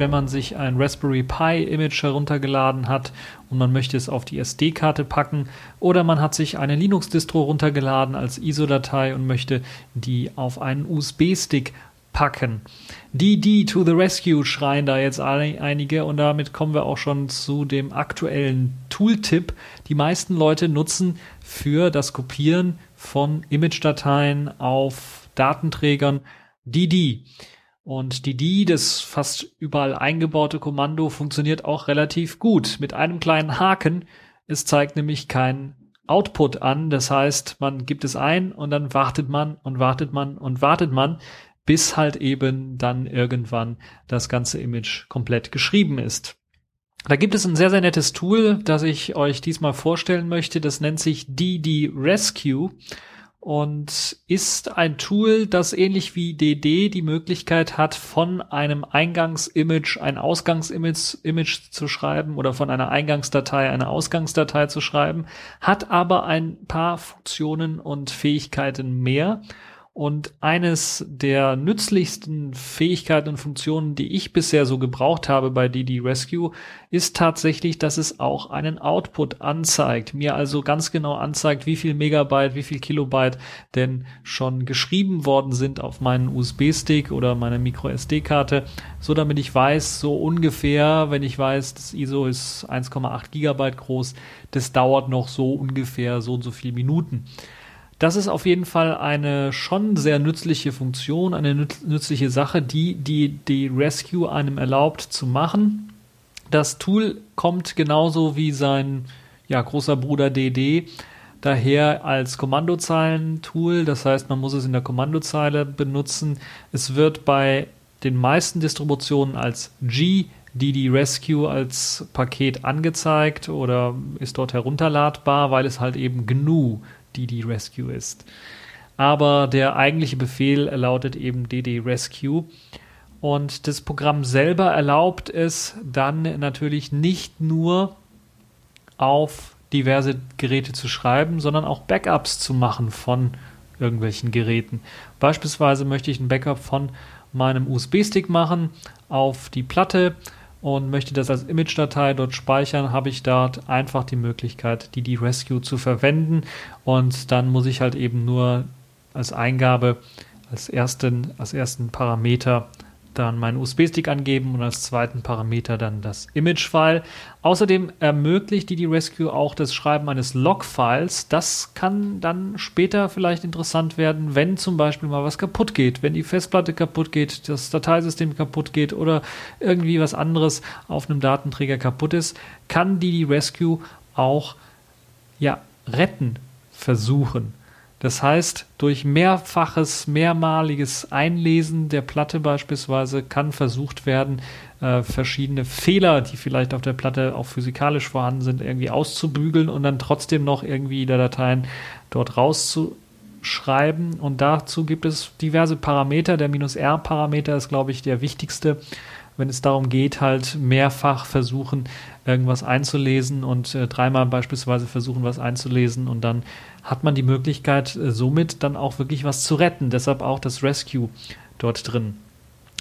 Wenn man sich ein Raspberry Pi Image heruntergeladen hat und man möchte es auf die SD-Karte packen oder man hat sich eine Linux-Distro runtergeladen als ISO-Datei und möchte die auf einen USB-Stick packen. DD to the rescue schreien da jetzt einige und damit kommen wir auch schon zu dem aktuellen Tooltip. Die meisten Leute nutzen für das Kopieren von Image-Dateien auf Datenträgern DD. Und DD, das fast überall eingebaute Kommando, funktioniert auch relativ gut mit einem kleinen Haken. Es zeigt nämlich kein Output an. Das heißt, man gibt es ein und dann wartet man und wartet man und wartet man, bis halt eben dann irgendwann das ganze Image komplett geschrieben ist. Da gibt es ein sehr, sehr nettes Tool, das ich euch diesmal vorstellen möchte. Das nennt sich DD Rescue und ist ein Tool, das ähnlich wie DD die Möglichkeit hat, von einem Eingangsimage ein Ausgangsimage Image zu schreiben oder von einer Eingangsdatei eine Ausgangsdatei zu schreiben, hat aber ein paar Funktionen und Fähigkeiten mehr und eines der nützlichsten Fähigkeiten und Funktionen, die ich bisher so gebraucht habe bei DD Rescue, ist tatsächlich, dass es auch einen Output anzeigt. Mir also ganz genau anzeigt, wie viel Megabyte, wie viel Kilobyte denn schon geschrieben worden sind auf meinen USB-Stick oder meine MicroSD-Karte, so damit ich weiß, so ungefähr, wenn ich weiß, das ISO ist 1,8 Gigabyte groß, das dauert noch so ungefähr so und so viele Minuten. Das ist auf jeden Fall eine schon sehr nützliche Funktion, eine nützliche Sache, die die, die Rescue einem erlaubt zu machen. Das Tool kommt genauso wie sein ja, großer Bruder DD daher als Kommandozeilen-Tool. Das heißt, man muss es in der Kommandozeile benutzen. Es wird bei den meisten Distributionen als G DD Rescue als Paket angezeigt oder ist dort herunterladbar, weil es halt eben GNU DD Rescue ist. Aber der eigentliche Befehl lautet eben DD Rescue. Und das Programm selber erlaubt es dann natürlich nicht nur auf diverse Geräte zu schreiben, sondern auch Backups zu machen von irgendwelchen Geräten. Beispielsweise möchte ich ein Backup von meinem USB-Stick machen auf die Platte und möchte das als Image-Datei dort speichern, habe ich dort einfach die Möglichkeit, die Rescue zu verwenden. Und dann muss ich halt eben nur als Eingabe als ersten, als ersten Parameter dann meinen USB-Stick angeben und als zweiten Parameter dann das Image-File. Außerdem ermöglicht die, Rescue auch das Schreiben eines Log-Files. Das kann dann später vielleicht interessant werden, wenn zum Beispiel mal was kaputt geht, wenn die Festplatte kaputt geht, das Dateisystem kaputt geht oder irgendwie was anderes auf einem Datenträger kaputt ist, kann die Rescue auch ja, retten versuchen. Das heißt, durch mehrfaches, mehrmaliges Einlesen der Platte beispielsweise kann versucht werden, äh, verschiedene Fehler, die vielleicht auf der Platte auch physikalisch vorhanden sind, irgendwie auszubügeln und dann trotzdem noch irgendwie der Dateien dort rauszuschreiben. Und dazu gibt es diverse Parameter. Der -R-Parameter ist, glaube ich, der wichtigste wenn es darum geht, halt mehrfach versuchen, irgendwas einzulesen und äh, dreimal beispielsweise versuchen, was einzulesen und dann hat man die Möglichkeit, äh, somit dann auch wirklich was zu retten. Deshalb auch das Rescue dort drin.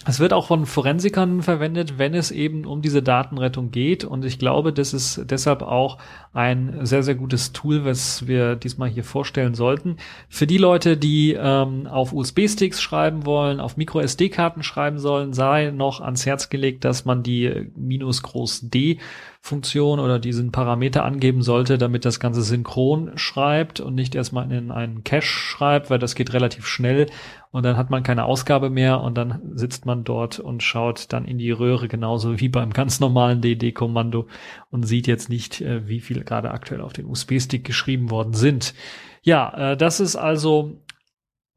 Es wird auch von Forensikern verwendet, wenn es eben um diese Datenrettung geht. Und ich glaube, das ist deshalb auch ein sehr, sehr gutes Tool, was wir diesmal hier vorstellen sollten. Für die Leute, die ähm, auf USB-Sticks schreiben wollen, auf Micro-SD-Karten schreiben sollen, sei noch ans Herz gelegt, dass man die minus groß D Funktion oder diesen Parameter angeben sollte, damit das Ganze synchron schreibt und nicht erstmal in einen Cache schreibt, weil das geht relativ schnell und dann hat man keine Ausgabe mehr und dann sitzt man dort und schaut dann in die Röhre genauso wie beim ganz normalen DD-Kommando und sieht jetzt nicht, äh, wie viel gerade aktuell auf den USB-Stick geschrieben worden sind. Ja, äh, das ist also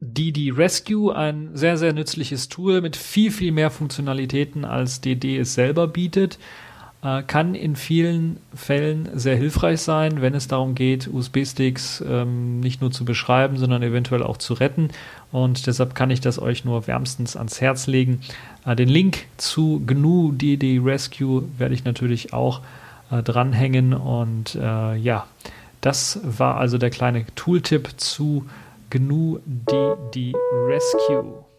DD Rescue, ein sehr, sehr nützliches Tool mit viel, viel mehr Funktionalitäten als DD es selber bietet äh, kann in vielen Fällen sehr hilfreich sein, wenn es darum geht, USB-Sticks ähm, nicht nur zu beschreiben, sondern eventuell auch zu retten. Und deshalb kann ich das euch nur wärmstens ans Herz legen. Äh, den Link zu GNU DD Rescue werde ich natürlich auch äh, dranhängen. Und äh, ja, das war also der kleine Tooltip zu GNU DD Rescue.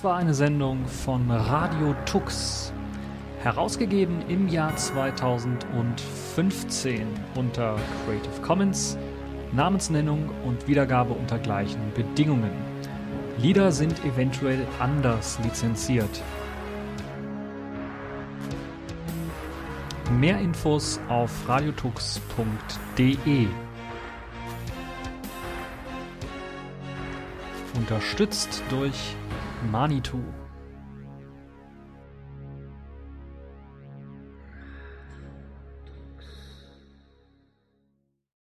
Das war eine Sendung von Radio Tux, herausgegeben im Jahr 2015 unter Creative Commons, Namensnennung und Wiedergabe unter gleichen Bedingungen. Lieder sind eventuell anders lizenziert. Mehr Infos auf radiotux.de. Unterstützt durch Manitou.